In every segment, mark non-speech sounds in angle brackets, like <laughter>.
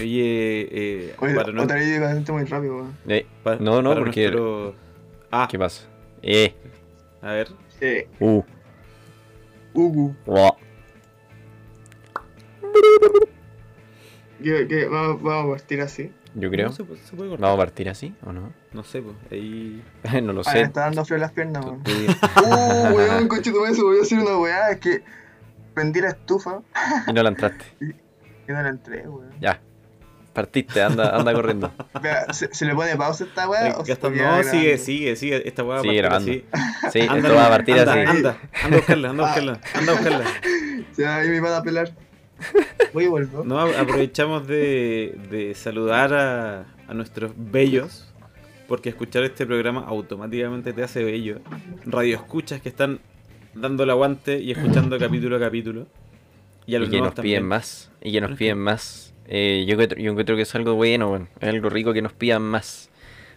Oye, eh, Oye, para no- otra vez muy rápido, weón. Eh, pa- no, no, para porque... nuestro- Ah, ¿Qué pasa? Eh, a ver. Eh, uh, Ugu. wa. ¿Qué, qué? Vamos, vamos a partir así. Yo creo. No, se, puede- se puede cortar. ¿Vamos a partir así o no? No sé, pues. Ahí. <laughs> no lo Ah, me sé. está dando frío en las piernas, weón. <laughs> Uh, weón, coche, tu se voy a hacer una weá. Es que prendí la estufa Y no la entraste. <laughs> y no la entré, weón. Ya. Partiste, anda, anda corriendo. <laughs> ¿se, se le pone pausa a esta weá? No, grabando? sigue, sigue, sigue. Esta weá va a partir grabando. así. Sí, Anda, <laughs> esto va a partir anda, así. Anda, anda a buscarla, anda a buscarla, anda a buscarla. <laughs> Se va, ahí me van a pelar. Voy y vuelvo. No, aprovechamos de, de saludar a, a nuestros bellos, porque escuchar este programa automáticamente te hace bello. Radio escuchas que están dando el aguante y escuchando capítulo a capítulo. Y a Y los que nuevos nos también. piden más. Y que nos piden más. Eh, yo, encuentro, yo encuentro que es algo bueno, bueno, es algo rico que nos pidan más.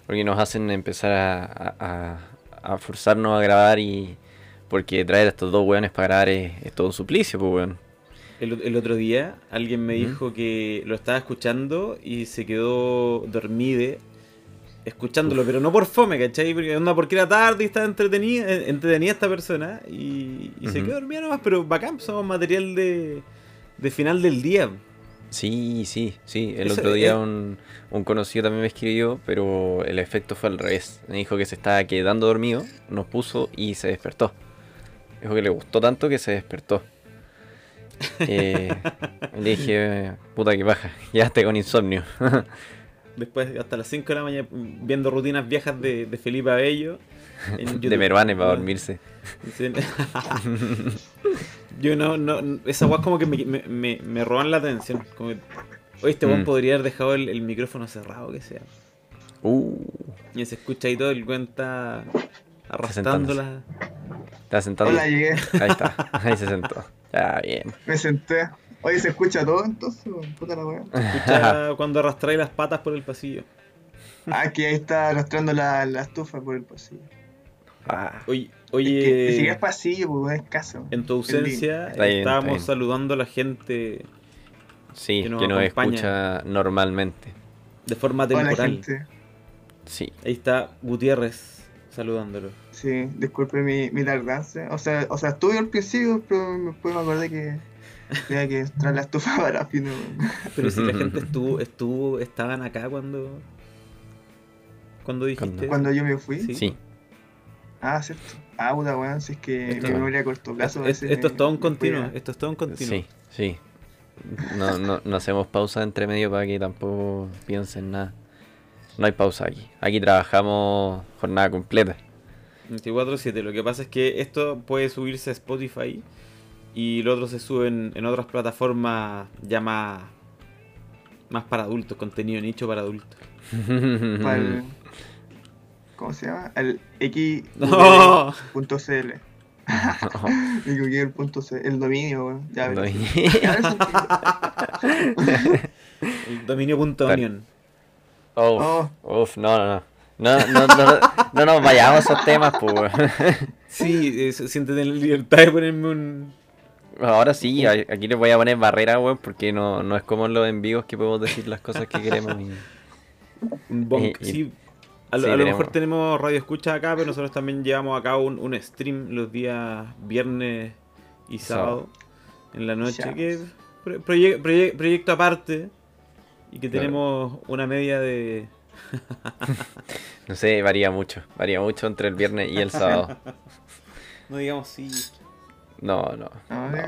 Porque nos hacen empezar a, a- forzarnos a grabar y... Porque traer a estos dos weones para grabar es, es todo un suplicio, pues weón. El, el otro día alguien me dijo que lo estaba escuchando y se quedó dormide escuchándolo, pero no por fome, ¿cachai? Porque, onda, porque era tarde y estaba entretenida, eh, entretenida esta persona y, y se quedó dormida nomás, pero bacán, somos material de, de final del día. Sí, sí, sí. El Eso otro día es- un, un conocido también me escribió, pero el efecto fue al revés. Me dijo que se estaba quedando dormido, nos puso y se despertó. Dijo que le gustó tanto que se despertó. Eh, <laughs> le dije, puta que baja, <laughs> ya esté con insomnio. <laughs> Después, hasta las 5 de la mañana, viendo rutinas viejas de, de Felipe Abello. en de. Meruane para dormirse. Yo no, no, esas weas como que me, me, me, me roban la atención. Como que, oye, este weón Mm. podría haber dejado el, el micrófono cerrado, que sea. Uh, Y se escucha ahí todo el cuenta arrastrándola. está sentado. Hola, Ahí llegué. está, ahí se sentó. Ya, bien. Me senté. Oye, ¿se escucha todo entonces? Puta la weá. Escucha <laughs> cuando arrastráis las patas por el pasillo. Ah, que ahí está arrastrando la, la estufa por el pasillo. Ah, Oye, Es que, oye es pues es casa. en tu ausencia Está bien, estábamos está bien. saludando a la gente sí, que que nos acompaña. escucha normalmente. de forma Hola, temporal. gente. Sí. Ahí está Gutiérrez saludándolo. Sí, disculpe mi, mi tardanza. O sea, o sea, estuve al principio, pero después me acordé que tenía que traer la estufa <laughs> para weón. Pero si la <laughs> gente estuvo, estuvo, estaban acá cuando. Cuando dijiste. Cuando- Cuando yo me fui. Sí. Sí. Ah, cierto. Puta weón, si es que Esto- mi memoria a corto plazo. Es- esto es todo un continuo. Esto es todo un continuo. Sí, sí. No, no, no hacemos pausa entre medio para que tampoco piensen nada. No hay pausa aquí. Aquí trabajamos jornada completa. 24-7. Lo que pasa es que esto puede subirse a Spotify y lo otro se sube en, en otras plataformas ya más, más para adultos, contenido nicho para adultos. El- <laughs> ¿Cómo se llama? El X.cl. No. El punto C, <laughs> <laughs> el dominio, weón. Ya verás. El dominio.onion. <laughs> Uf, uf, no, no, no. No, no, no, no nos vayamos a esos temas, pues. weón. Sí, eh, siéntete en la libertad de ponerme un. Ahora sí, aquí les voy a poner barrera, weón, porque no, no es como en los envíos que podemos decir las cosas que queremos. y- Un bonk. Y- y- sí, a lo, sí, a lo tenemos- mejor tenemos radio escucha acá, pero nosotros también llevamos a cabo un, un stream los días viernes y sábado en la noche, que proye- proye- proyecto aparte y que Claro. tenemos una media de... <laughs> No sé, varía mucho. Varía mucho entre el viernes y el sábado. <laughs> No digamos sí. No, no,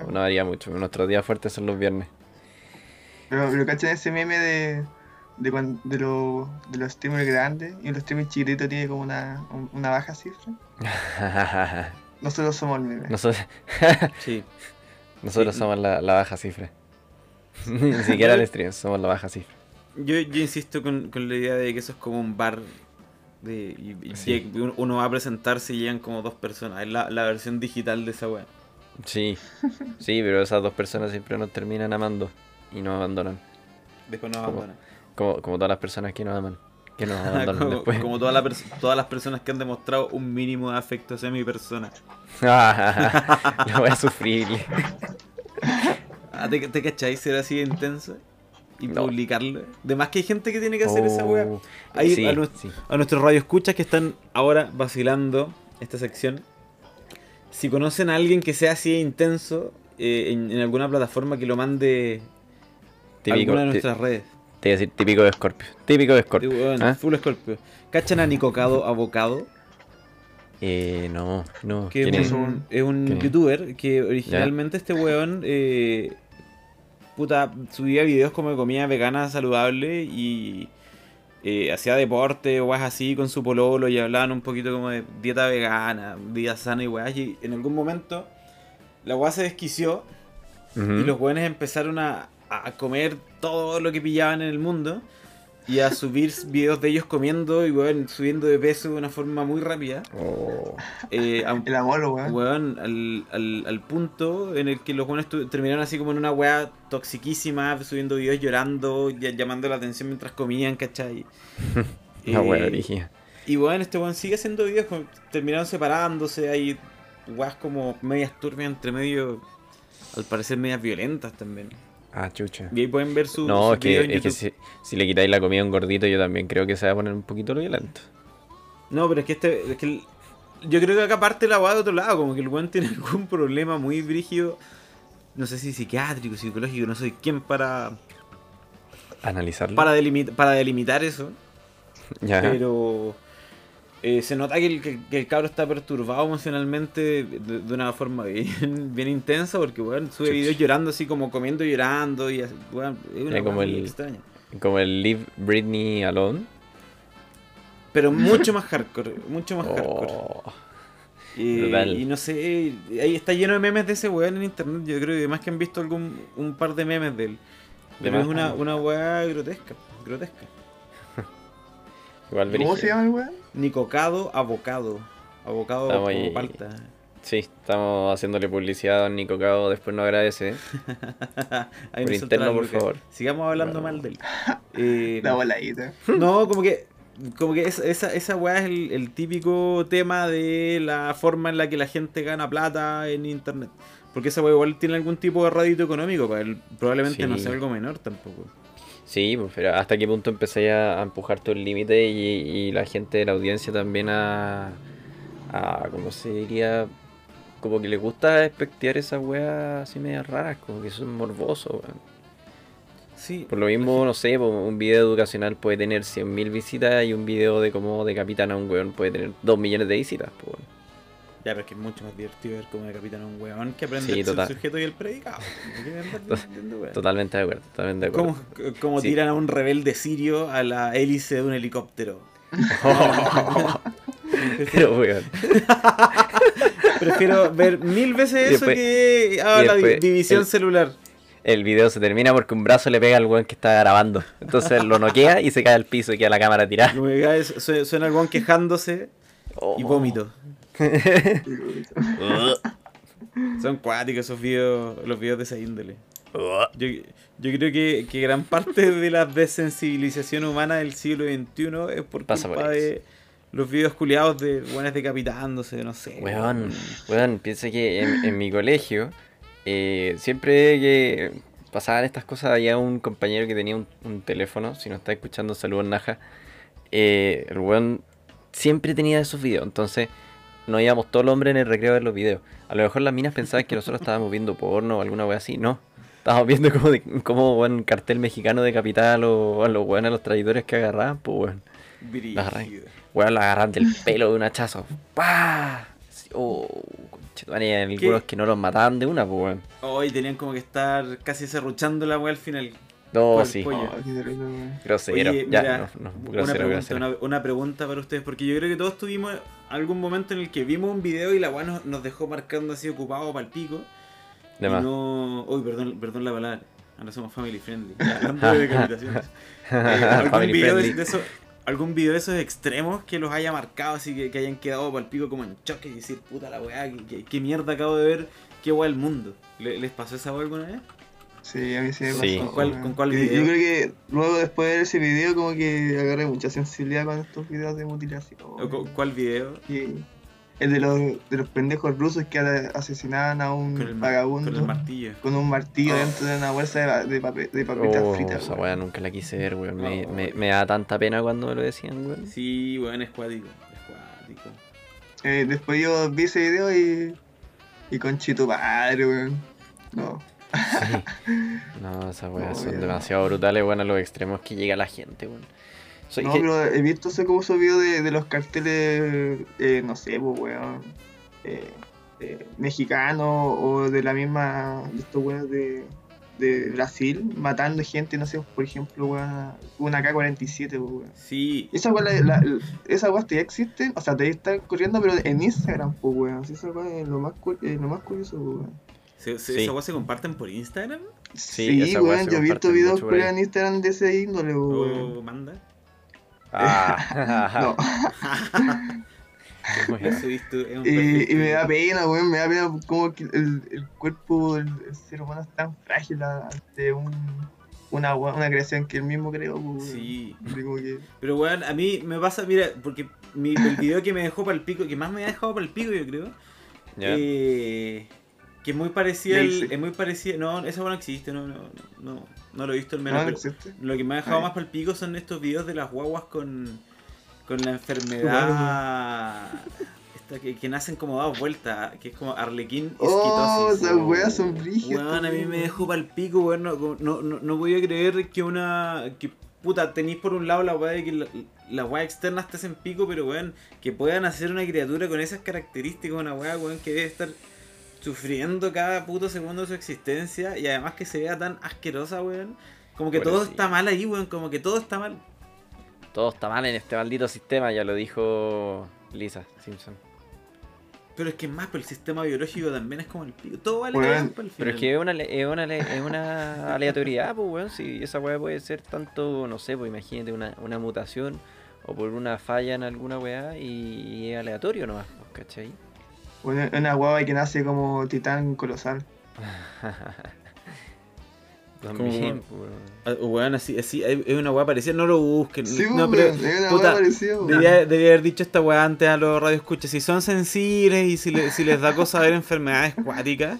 no varía mucho. Nuestros días fuertes son los viernes. Pero, pero ¿cachan ese meme de, de, cuan- de, lo- de los streamers grandes y los streamers chiquititos tiene como una, un- una baja cifra? <laughs> Nosotros somos el meme. Nosotros, <laughs> Sí. nosotros Sí. somos la, la baja cifra. <laughs> Ni siquiera el stream, somos la baja cifra. Yo, yo insisto con, con la idea de que eso es como un bar de, y, y Sí. lleg- uno va a presentarse y llegan como dos personas. Es la, la versión digital de esa wea. Sí, sí, pero esas dos personas siempre nos terminan amando y nos abandonan. Después nos abandonan. Como, como todas las personas que nos aman, que nos <laughs> abandonan como, después. como todas, las pers- todas las personas que han demostrado un mínimo de afecto hacia mi persona. <laughs> Lo voy a sufrir. <laughs> Ah, ¿Te, te cacháis ser así de intenso? y No. publicarlo. De más que hay gente que tiene que hacer esa weá. Oh, sí, a, nues- sí. a nuestros radioescuchas que están ahora vacilando esta sección. Si conocen a alguien que sea así de intenso eh, en, en alguna plataforma que lo mande a alguna de nuestras redes. Te iba a decir típico de Scorpio. Típico de Scorpio. weón, ¿ah? Full Scorpio. ¿Cachan a Nicocado Avocado? Eh, no, no. Que ¿quién es un, youtuber que originalmente este weón eh, puta, subía videos como de comida vegana saludable y eh, hacía deporte o así con su pololo y hablaban un poquito como de dieta vegana, vida sana y weas. Y en algún momento la wea se desquició y los weones empezaron a, a comer todo lo que pillaban en el mundo y a <laughs> subir videos de ellos comiendo y weón, subiendo de peso de una forma muy rápida. Oh, Eh, a- <laughs> El amor, weón. Weón, al, al, al punto en el que los tu- terminaron así como en una weá toxiquísima, subiendo videos llorando, ya- llamando la atención mientras comían, ¿cachai? <laughs> una Eh. Y weón, este weón sigue haciendo videos, como- terminaron separándose, hay weas como medias turbias entre medio, al parecer medias violentas también. Ah, chucha. Y ahí pueden ver su, No, es que, en es que si, si le quitáis la comida a un gordito, yo también creo que se va a poner un poquito violento. No, pero es que este. Es que el- yo creo que acá parte la weá de otro lado, como que el weón tiene <laughs> algún problema muy brígido. No sé si psiquiátrico, psicológico, no soy quién para. Analizarlo. Para delimitar eso. Ya. Pero. Eh, se nota que el, que, que el cabro está perturbado emocionalmente de, de una forma bien, <laughs> bien intensa, porque weón sube Chuch. videos llorando así como comiendo y llorando y así, weón, es una como el- extraña. Como el Leave Britney Alone. Pero <laughs> mucho más hardcore, mucho más hardcore. Oh, Y, Brutal. y no sé, ahí está lleno de memes de ese weón en internet. Yo creo que más que han visto algún un par de memes de él. De Pero es más. una, una weá grotesca, grotesca. Igual ¿Cómo brígido. se llama el weón? Nicocado, abocado. Abocado Estamos como ahí. palta. Sí, estamos haciéndole publicidad a Don Nico Cabo, después nos agradece. <laughs> Ahí Por interno, por favor. Sigamos hablando Bueno. mal de él. <laughs> Eh, La voladita. no, como que como que esa, esa, esa weá es el, el típico tema de la forma en la que la gente gana plata en internet. Porque esa weá igual tiene algún tipo de rédito económico, para él probablemente no sea algo menor tampoco. Sí, pues, pero hasta qué punto empecé a, a empujar todo el límite y, y la gente de la audiencia también a, a, ¿cómo se diría? Como que le gusta espectear esas weas así medias raras, como que son morbosos, weón. Sí, Por lo mismo, no sé, po, un video educacional puede tener 100.000 visitas y un video de cómo decapitan a un weón puede tener 2 millones de visitas, pues, weón. Ya, pero es que es mucho más divertido ver cómo decapitan a un weón que aprende Sí, el sujeto y el predicado. Totalmente de acuerdo, totalmente de acuerdo. Como, como Sí. tiran a un rebelde sirio a la hélice de un helicóptero. <laughs> Pero, weón. <laughs> Prefiero ver mil veces Y eso que a y la división el- celular. El video se termina porque un brazo le pega al weón que está grabando. Entonces lo noquea y se cae al piso y queda la cámara tirada. Suena el weón quejándose y Oh. vómito. <laughs> Son cuáticos esos videos, los videos de esa índole. Yo, yo creo que, que gran parte de la desensibilización humana del siglo XXI es por Pasa por culpa eso. de los videos culiados de buenas decapitándose, no sé. Weón, weón, piensa que en, en mi colegio, eh, siempre que pasaban estas cosas, había un compañero que tenía un, un teléfono, si no está escuchando, saludos Naja, eh, el weón siempre tenía esos videos, entonces no íbamos todos los hombres en el recreo a ver los videos. A lo mejor las minas pensaban que nosotros estábamos viendo porno o alguna wea así, no. Estábamos viendo como, de, como weón, cartel mexicano de capital o a los weón, a los traidores que agarraban, pues weón. Agarráis. Weón, lo agarran del pelo de un hachazo. ¡Pah! Oh, algunos que no los mataban de una, pues, weón. Hoy tenían como que estar casi cerruchando la weá al final. No, sí. Oh. Grosero. Oye, ya, mira, no, no, una, grosero, pregunta, grosero. una, una pregunta para ustedes, porque yo creo que todos tuvimos algún momento en el que vimos un video y la weá nos, nos dejó marcando así ocupado para el pico. De y más. no. Uy, perdón, perdón la palabra. Ahora somos family friendly. <laughs> Hablando de decapitaciones. <laughs> Eh, ¿algún, video de, esos, ¿Algún video de esos extremos que los haya marcado así que, que hayan quedado para el pico como en choque y decir, puta la weá, ¿qué, qué, qué mierda acabo de ver? ¿Qué weá el mundo? ¿Le- ¿Les pasó esa weá alguna vez? Sí, a mí sí me Sí. pasó. ¿Con cuál- con video? Yo creo que luego después de ver ese video como que agarré mucha sensibilidad con estos videos de mutilación. ¿O cu- ¿Cuál video? Y El de los, de los pendejos rusos que asesinaban a un Con el, mar- vagabundo con el martillo. con un martillo Oh. dentro de una bolsa de, de, papel, de papitas Oh, fritas. esa weá nunca la quise ver, weón. Me, Oh. me, me da tanta pena cuando me lo decían, weón. Sí, weón, es cuático. Es cuático. Eh, después yo vi ese video y. Y con Chito padre, weón. No. <laughs> No, esas weas son demasiado brutales, a los extremos que llega la gente, weón. Soy No, que- pero he visto ese como esos videos de, de los carteles, eh, no sé, pues, weón. Eh, eh, mexicanos o de la misma. de estos weones de, de Brasil matando gente, no sé, por ejemplo, weón. Una K-47, pues, weón. Sí, Esa weá, la, la- esa weá ya existen, o sea, te están corriendo, pero en Instagram, pues, weón. Esa es lo más, eh, lo más curioso, pues, weón. ¿Se, se, Sí. ¿Esa weá se comparten por Instagram? Sí, Sí, weón, yo he visto videos en Instagram de ese índole, weón. ¿O manda? Ah, <laughs> No. <laughs> Y, y me da pena, weón, me da pena como que el, el cuerpo del el ser humano es tan frágil ante un, una, una creación que él mismo creó, pues. Sí. Que- Pero weón, a mí me pasa, mira, porque mi, el video que me dejó para el pico, que más me ha dejado para el pico, yo creo, Ya. eh, que es muy parecido, al- es muy parecido, no, esa weá no existe, no, no, no, no lo he visto al no, menos, no pero existe. lo que me ha dejado Ay. más para el pico son estos videos de las guaguas con, con la enfermedad esta que, que nacen como dados vueltas, que es como arlequín Oh, esquitosis. esas weas son brígidas. Weón, a mí me dejó para el pico, weón. No, no, no, no voy a creer que una. que puta, tenéis por un lado la weá de que la- las weas externas te hacen pico, pero weón, que puedan hacer una criatura con esas características, una weá, weón, que debe estar sufriendo cada puto segundo de su existencia y además que se vea tan asquerosa, weón. Como que todo está mal ahí, weón, como que todo está mal. Todo está mal en este maldito sistema, ya lo dijo Lisa Simpson. Pero es que más, pero el sistema biológico también es como el pico. Todo vale Weón, callampa al Pero es que es una, es una, es una aleatoriedad, pues, weón. Si esa weá puede ser tanto, no sé, pues imagínate una, una mutación o por una falla en alguna weá y, y es aleatorio nomás, pues, ¿cachai? Bueno, una guava que nace como titán colosal. <laughs> También, pues, weón. Ah, Weón, así, así, es una weá parecida, no lo busquen. Sí, no, pero, es una puta, parecida, weón. Debía, debía haber dicho esta weá antes a los radioescuchas. Si son sensibles y si, le- si les da cosa ver enfermedades cuáticas,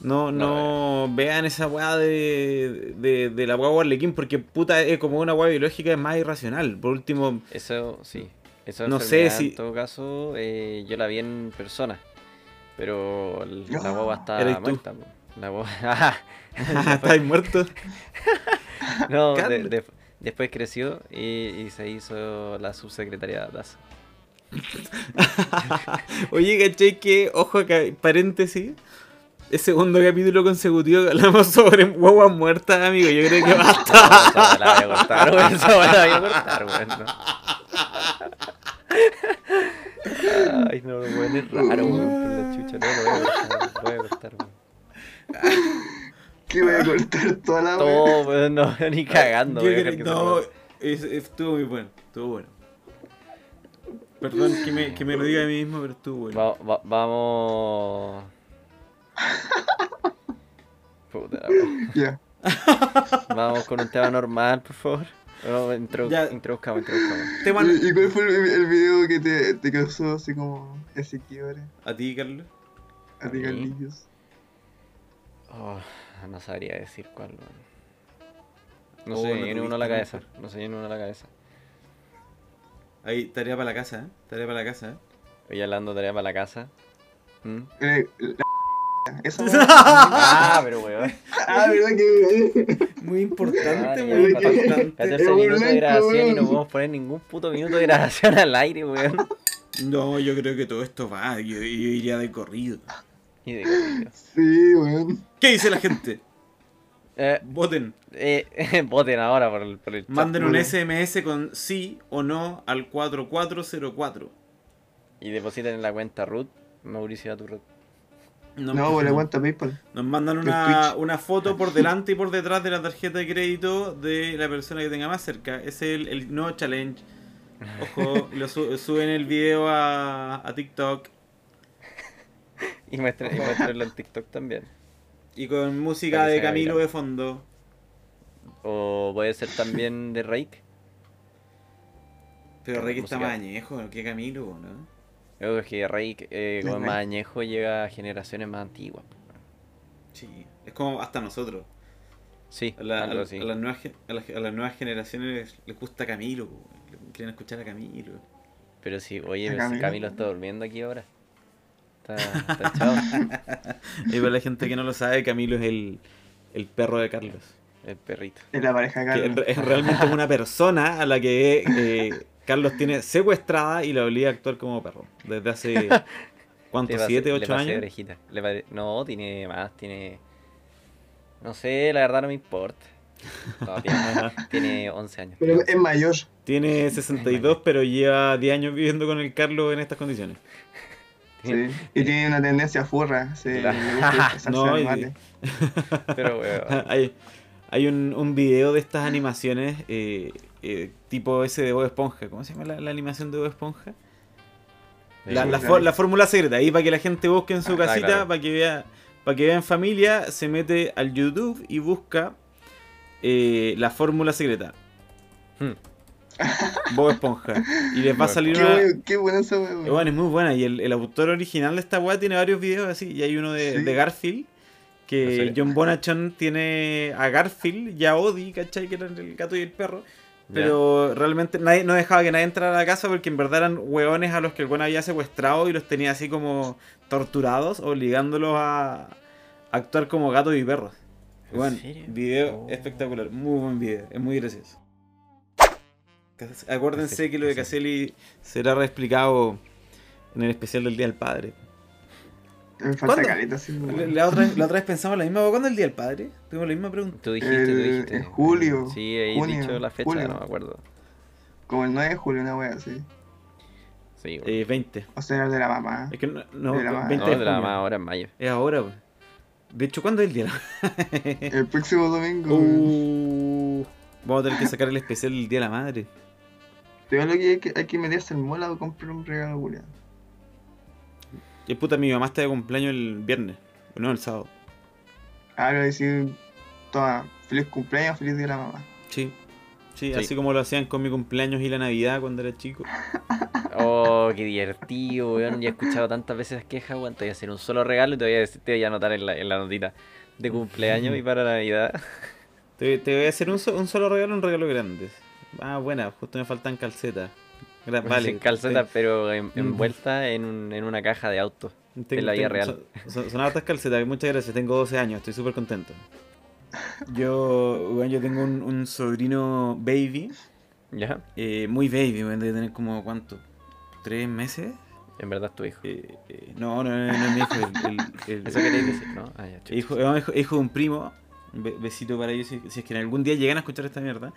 no, no vean esa weá de, de, de la weá Arlequín, porque puta es como una weá biológica es más irracional. Por último, Eso, sí. Esa No sé si- En todo caso, eh, yo la vi en persona. Pero l- la Ah, guagua está muerta. La guagua... <laughs> <laughs> estáis muertos. <laughs> no, de- Carlos. de- después creció y, y se hizo la subsecretaria de DAS. Oye, ¿cachai? Que, ojo acá, paréntesis. Es segundo capítulo consecutivo que hablamos sobre guaguas muertas, amigo. Yo creo que basta. Esa la voy a cortar, weón. Esa la voy a cortar, no. Ay, no, weón, es raro, weón. La chucha, no, lo voy a cortar, lo voy a cortar, weón. Que voy a cortar toda la. Todo, weón, no, ni cagando, Yo creo- que no, es- estuvo muy bueno, estuvo bueno. Perdón que me, que me lo diga a mí mismo, pero estuvo bueno. Va- va- vamos. <laughs> Puta la wea. Ya. Vamos con un tema normal, por favor. No, introdu- Ya. introduzcamos, introduzcamos. Tema ¿Y, y cuál fue el, el video que te, te causó así como ese quiebre a ti, Carlos. a ti, A mí. Carlillos? Oh, no sabría decir cuál. weón. No Oh, se no me viene uno a la cabeza. No se me viene uno a la cabeza. Ahí, tarea para la casa, ¿eh? Tarea para la casa, ¿eh? Voy hablando tarea para la casa. ¿Mm? Eh, la... <laughs> Esa <laughs> Ah, pero weón. Ah, ¿verdad que.? Muy importante, Ah, muy importante. 14 Es un minutos de grabación y no weón. podemos poner ningún puto minuto de grabación al aire, weón. No, yo creo que todo esto va. Yo, yo iría de corrido. Y de corrido. Sí, weón. ¿Qué dice la gente? Eh, Voten. eh, <laughs> voten ahora por el, por el chat. Manden un. SMS con sí o no al 4404. Y depositen en la cuenta Ruth, Mauricio Aturrut. No, pues la cuenta PayPal. Nos mandan una, una foto por delante y por detrás de la tarjeta de crédito de la persona que tenga más cerca. Es el, el nuevo challenge. Ojo, <laughs> lo su- suben el video a, a TikTok <laughs> Y muestren, y muéstrenlo en TikTok también. y con música que de Camilo viral. de fondo. O puede ser también de Rake. Pero Rey Música. está más añejo, ¿qué Camilo, no? Yo creo que Rey, eh, como Es más añejo, llega a generaciones más antiguas. Sí, es como hasta nosotros. Sí, A, la- algo a- así. a las nuevas, a, las, a las nuevas generaciones les gusta Camilo, quieren escuchar a Camilo. Pero sí, oye, si Camilo. Camilo está durmiendo aquí ahora. Está, está. Y para la gente que no lo sabe, Camilo es el, el perro de Carlos. El perrito. Es la pareja Que Carlos. en- es realmente una persona a la que eh, Carlos tiene secuestrada y la obliga a actuar como perro. Desde hace, <laughs> ¿cuántos? pasé- ¿Siete, ocho años? orejita. Le pare- No, tiene más, tiene... No sé, la verdad no me importa. No, tiene, <laughs> tiene 11 años. Pero es mayor. Tiene 62, pero lleva 10 años viviendo con el Carlos en estas condiciones. Sí. Y tiene una tendencia furra. Sí, <laughs> No, y- mate. Pero, weón. hay hay un, un video de estas animaciones eh, eh, tipo ese de Bob Esponja. ¿Cómo se llama la, la animación de Bob Esponja? La, la, Sí, for- claro. la fórmula secreta. Ahí para que la gente busque en su Ah, casita, claro. para que vea para que vea en familia, se mete al YouTube y busca eh, la fórmula secreta. Hmm. Bob Esponja. Y les va a salir Qué, una... bueno, qué buena esa wea, Eh. Bueno, es muy buena. Y el, el autor original de esta weá tiene varios videos así. Y hay uno de, Sí. de Garfield. ¿En Que? John Bonachon tiene a Garfield y a Odie, ¿cachai? Que eran el gato y el perro. Pero realmente nadie, no dejaba que nadie entrara a la casa porque en verdad eran hueones a los que el buen había secuestrado y los tenía así como torturados, obligándolos a actuar como gatos y perros. ¿En Bueno, video Oh. espectacular, muy buen video, es muy gracioso. Acuérdense que lo de Caselli. Caselli será reexplicado en el especial del Día del Padre. Me falta ¿Cuándo? caleta, sí, La, otra, la otra vez <laughs> pensamos la misma, ¿cuándo es el Día del Padre? Tuvimos la misma pregunta. Tú dijiste, tú El- dijiste. en julio, Sí, ahí junio, dicho la fecha, julio. no me acuerdo. Como el 9 de julio, una wea así. Sí. Eh, 20. O sea, el de la mamá. Es que no, no, De la ma- 20 no, de de la más ahora en mayo. Es ahora, pues. De hecho, ¿cuándo es el día? de la- <laughs> El próximo domingo. Uh, vamos a tener que sacar el especial del Día de la Madre. Pero lo que hay que, hay que meterse en mola o comprar un regalo, Julián. Y puta, mi mamá está de cumpleaños el viernes, no el sábado. Ahora decir, toma, feliz cumpleaños, feliz día de la mamá. Sí. Sí, Sí. así como lo hacían con mi cumpleaños y la Navidad cuando era chico. <laughs> Oh, qué divertido, weón. Ya he escuchado tantas veces esas quejas, weón. Te voy a hacer un solo regalo y te voy a, decir- te voy a anotar en la, en la notita de cumpleaños y para Navidad. <laughs> Te, te voy a hacer un, so- un solo regalo, un regalo grande. Ah, buena, justo me faltan calcetas. Sin calcetas, pero en- Mm. envuelta en, un- en una caja de auto. Tengo- en la vida tengo- real. Son, son- son hartas calcetas, muchas gracias. Tengo 12 años, estoy súper contento. Yo, bueno, yo tengo un, un sobrino baby, ¿Ya? eh, muy baby, bueno, debe tener como, ¿cuánto? ¿Tres meses? En verdad es tu hijo. Eh, eh, no, no, no, no es mi hijo. El, el- el- Eso queréis decir, ¿no? Ah, ya, hijo, es hijo, hijo de un primo. Besito para ellos si, si es que en algún día llegan a escuchar esta mierda.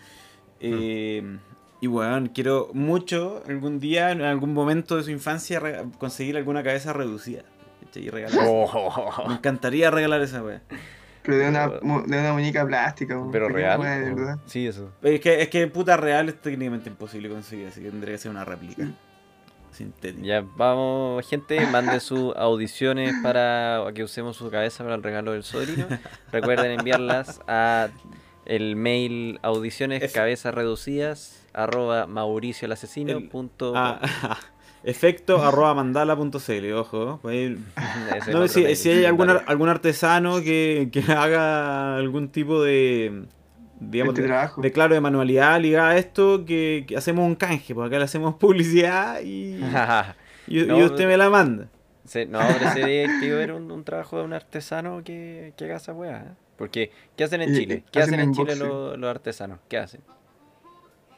Eh, Y bueno, quiero mucho algún día, en algún momento de su infancia, conseguir alguna cabeza reducida. Y regalar. Me Oh, encantaría regalar esa wea. Pero de una, de una muñeca plástica, weón. pero real. wea de o- verdad. Sí, eso. Es que, es que puta real es técnicamente imposible conseguir, así que tendría que ser una réplica. Sintética. Ya vamos, gente, manden sus audiciones para que usemos su cabeza para el regalo del sobrino. <laughs> Recuerden enviarlas a el mail audiciones cabezas reducidas arroba mauricio el asesino El- punto Ah, <laughs> efecto arroba mandala.cl, ojo. <laughs> No, si, mail, si hay algún, algún artesano que, que <laughs> haga algún tipo de, digamos, Este de, trabajo. de, claro, de manualidad ligada a esto, que, que hacemos un canje, porque acá le hacemos publicidad y, y, usted me la manda. Se- no, pero sería ver un, un trabajo de un artesano que, que haga esa weá. ¿eh? Porque, ¿qué hacen en Y- Chile? ¿Qué hacen hacen en Chile los, los artesanos? ¿Qué hacen?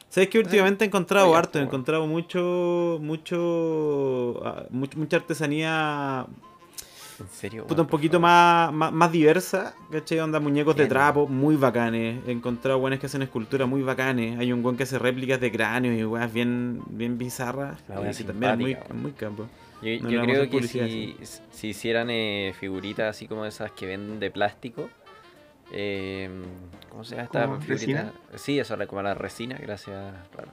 ¿Sabes que últimamente he encontrado Oye, harto? He encontrado mucho, mucho, ah, much- mucha artesanía ¿En serio? puta, un poquito más, más, más diversa, ¿cachai? Onda muñecos de trapo, muy bacanes. He encontrado buenos que hacen esculturas muy bacanes. Hay un buen que hace réplicas de cráneos y weas bien, bien bizarras. Que también es muy, muy campo. Yo, No yo creo que si, si hicieran eh, figuritas así como esas que venden de plástico, eh, ¿cómo se llama esta resina? Sí, eso, como la resina, gracias, Raro.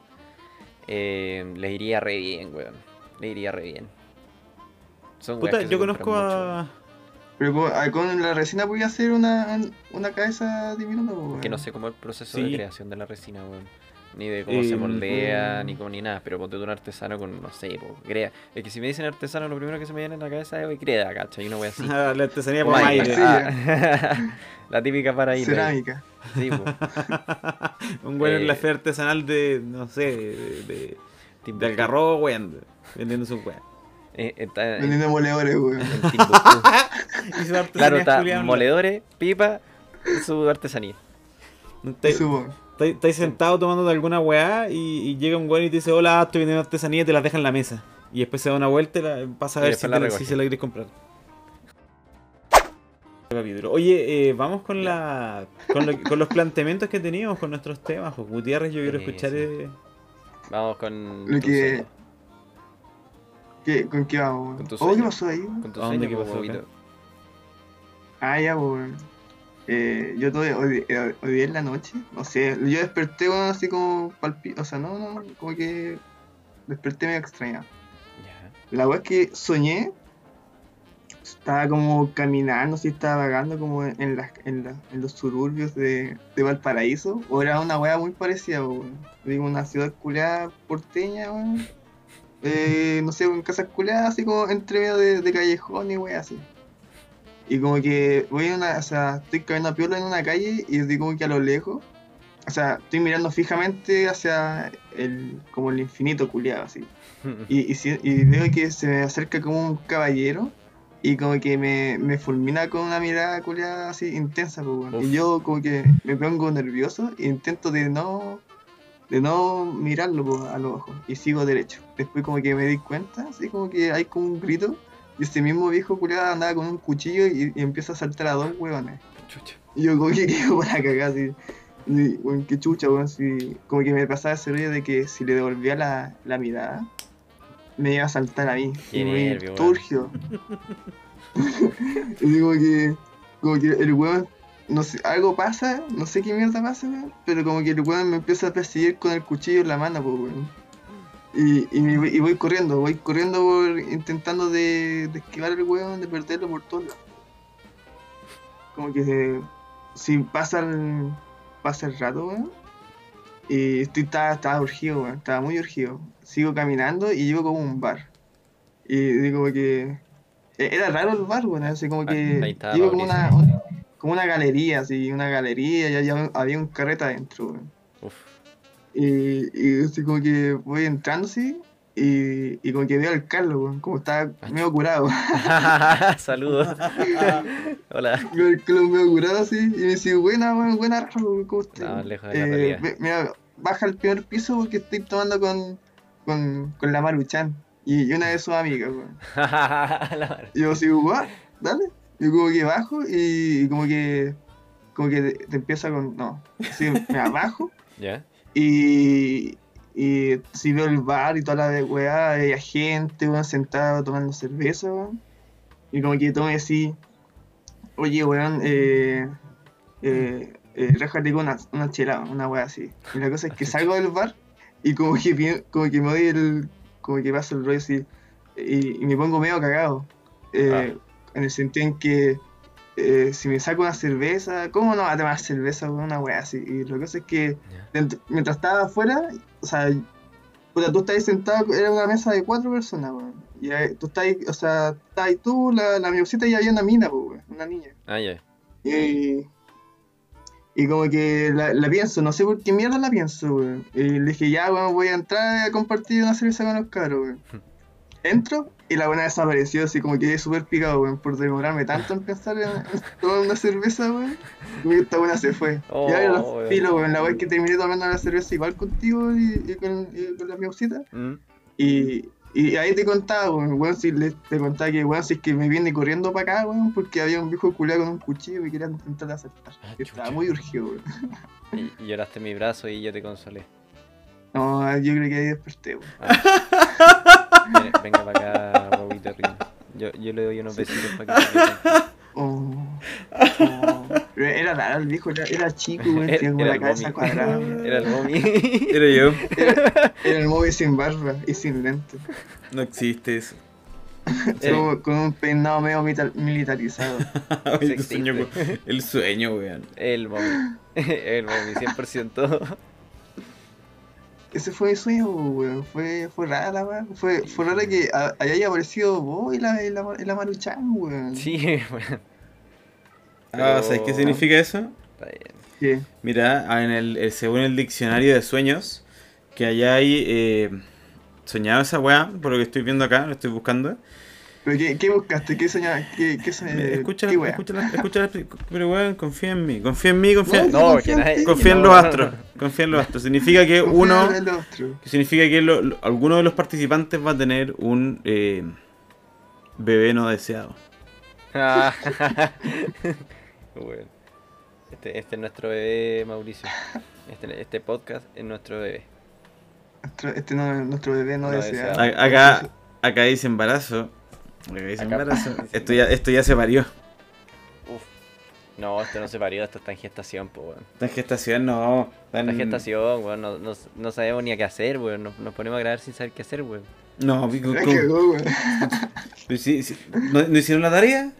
Eh, les iría re bien, weón. Les iría re bien. Son Puta, yo conozco mucho, a. Pero con, ah, con la resina voy a hacer una, una cabeza diminuta, weón. Que no sé cómo es el proceso Sí. de creación de la resina, weón. Ni de cómo se Eh, moldea, mm. ni como ni nada. Pero ponte tú un artesano con, no sé, po, greda. Es que si me dicen artesano, lo primero que se me viene en la cabeza es greda, ¿cachai? Una wea así. <laughs> la artesanía por aire. Ah, <laughs> la típica para ir. Cerámica. Sí, po. <laughs> Un buen en la Eh, feria artesanal de, no sé, de, de, de Algarrobo, weón. Vendiendo sus weas. Eh, Vendiendo moledores, weón. Y su Claro, artesanía está culiao, moledores, pipa, su artesanía. no te-. Estáis sentado tomando de alguna weá y, y llega un weón y te dice, hola, estoy vendiendo artesanía y te la deja en la mesa. Y después se da una vuelta y la, pasa a Y ver si, la te- recoge. si se la quieres comprar. Oye, eh, vamos con la con, lo- con los planteamientos que teníamos con nuestros temas. pues, Gutiérrez, yo quiero Sí, escuchar... sí. eh, Vamos con Lo que-. ¿Qué, ¿Con qué vamos? Con tu Oh, sueño. ¿qué pasó ahí? Con tu ¿A dónde sueño, qué pasó. Ah, ya, weón. Eh, yo tuve, hoy, eh, hoy en la noche, no sé, yo desperté, weón, así como palpi... O sea, no, no, como que desperté medio extrañado. La weá es que soñé, estaba como caminando, así estaba vagando como en, las, en, la- en los suburbios de, de Valparaíso, o era una weá muy parecida. Digo, una ciudad culiada porteña, weón. <laughs> Eh, no sé, en casas culiadas, así como entre medio de, de callejón y weá así. Y como que voy en una, o sea, estoy caminando a piola en una calle y estoy como que a lo lejos, o sea, estoy mirando fijamente hacia el, como el infinito culiado, así. <laughs> Y, y, veo que se me acerca como un caballero y como que me, me fulmina con una mirada culiada así intensa, pues. Y yo como que me pongo nervioso e intento de no de no mirarlo pues, a los ojos y sigo derecho. Después como que me di cuenta, así como que hay como un grito y ese mismo viejo culiado andaba con un cuchillo y, y empieza a saltar a dos huevones. Chucha. Y yo como que <laughs> quedo para cagar así. Y, weón, qué chucha, weón, si, como que me pasaba ese rollo de que si le devolvía la, la mirada, me iba a saltar a mí. Qué y nervio, turgio. <laughs> y digo que, como que el weón, no sé, algo pasa, no sé qué mierda pasa, weón, pero como que el weón me empieza a perseguir con el cuchillo en la mano, pues, weón. Y, y, me voy- y voy corriendo, voy corriendo por, intentando de, de esquivar al weón, de perderlo por todos lados. Como que se- si pasa el, pasa el rato, weón. Y estoy, estaba, estaba urgido, weón, estaba muy urgido. Sigo caminando y llego como un bar. Y digo que. e- Era raro el bar, weón, así como que. Llego como una, como una galería, así, una galería, y había, había un carrete adentro, weón. Uf. Y, y así como que voy entrando así y, y como que veo al Carlos, como estaba medio curado. <laughs> Saludos. <laughs> Hola. Veo al Carlos medio curado así y me dice, buena, buena weón, ¿cómo estás? No, lejos de la ve- mira, baja al primer piso porque estoy tomando con, con, con la Maruchan y, y una de sus amigas, weón. <laughs> Y yo así, what? Dale. Yo como que bajo y, y como que como que te, te empieza con, no, así, mira, bajo ¿Ya? Y, y si veo el bar y toda la weá, hay gente, weón, sentado tomando cerveza, weón. Y como que tome así, oye, weón, eh, eh, eh, con una, una chela, una weá así. Y la cosa es que <laughs> salgo del bar y como que, como que me doy el, como que pasa el rollo así, y, y me pongo medio cagado. Eh, En el sentido en que eh, si me saco una cerveza, ¿cómo no va a tomar cerveza, weón? Una weá así. Y la cosa es que dentro- mientras estaba afuera, o sea, puta, tú estás ahí sentado, era una mesa de cuatro personas, weón. Y ahí, tú estás ahí, o sea, estás ahí tú, la, la amigosita y había una mina, weón, una niña. Ah, ya. Y, y como que la, la pienso, no sé por qué mierda la pienso, weón. Y le dije, ya, weón, voy a entrar a compartir una cerveza con los cabros, weón. Entro y la buena desapareció, así como quedé súper picado, weón, por demorarme tanto en pensar en, en tomar una cerveza, weón. Esta buena se fue. Oh, y ahora weón. los filo, weón, la weón que terminé tomando la cerveza igual contigo y, y con, y con la miaucita. Mm. Y, y ahí te contaba, weón, weón, si le, te contaba que, weón, si es que me viene corriendo para acá, weón, porque había un viejo culiado con un cuchillo y me quería intentar asaltar. Ah, estaba muy urgido, weón. Y, lloraste en mi brazo y yo te consolé. No, yo creo que ahí desperté, weón. Ven- Venga para acá, rico. Yo, yo le doy unos besitos para que se. Oh, oh. Era raro, el viejo era, era chico, weón, Era- tenía como era la el cabeza cuadrada. Era el mommy. Era yo. Era el móvil sin barba y sin lentes. No existe eso. Eh. Como con un peinado medio militarizado. <laughs> Tu sueño, el sueño, weón. El mommy. <laughs> El mommy, 100%. Ese fue mi sueño, weón. Fue, fue rara la weá. Fue, fue rara que a- haya aparecido vos y la, y la, y la Maruchan, weón. Sí, <laughs> weón. Ah, ¿sabes qué Pero- significa eso? Está bien. ¿Qué? Mira, ah, en el, según el diccionario de sueños, que allá hay eh, soñado esa weá, por lo que estoy viendo acá, lo estoy buscando. ¿Pero qué, qué buscaste? ¿Qué soñabas? ¿Qué, qué soñaste? escucha, escucha, escucha, pero weón, confía en mí, confía en mí, confía, No, No, confía que en nadie- ti. confía en no, los no, no. astros, confía en los astros. Significa que Confía uno, en el otro. que significa que lo- lo- alguno de los participantes va a tener un eh, bebé no deseado. Ah, <laughs> Bueno. Este, este es nuestro bebé, Mauricio. Este, este podcast es nuestro bebé. Nuestro- Este no, nuestro bebé no, No desea. desea. A- Acá, acá dice embarazo. Acá dice Acá- embarazo. <laughs> Esto ya, esto ya se parió. No, esto no se parió, esto está en gestación, po, weón. Esta gestación no. Está en gestación, weón. No, no, no sabemos ni a qué hacer, weón. Nos, nos ponemos a grabar sin saber qué hacer, weón. No, ¿cómo? cagó, weón. Pero sí, sí. ¿No, no hicieron la tarea?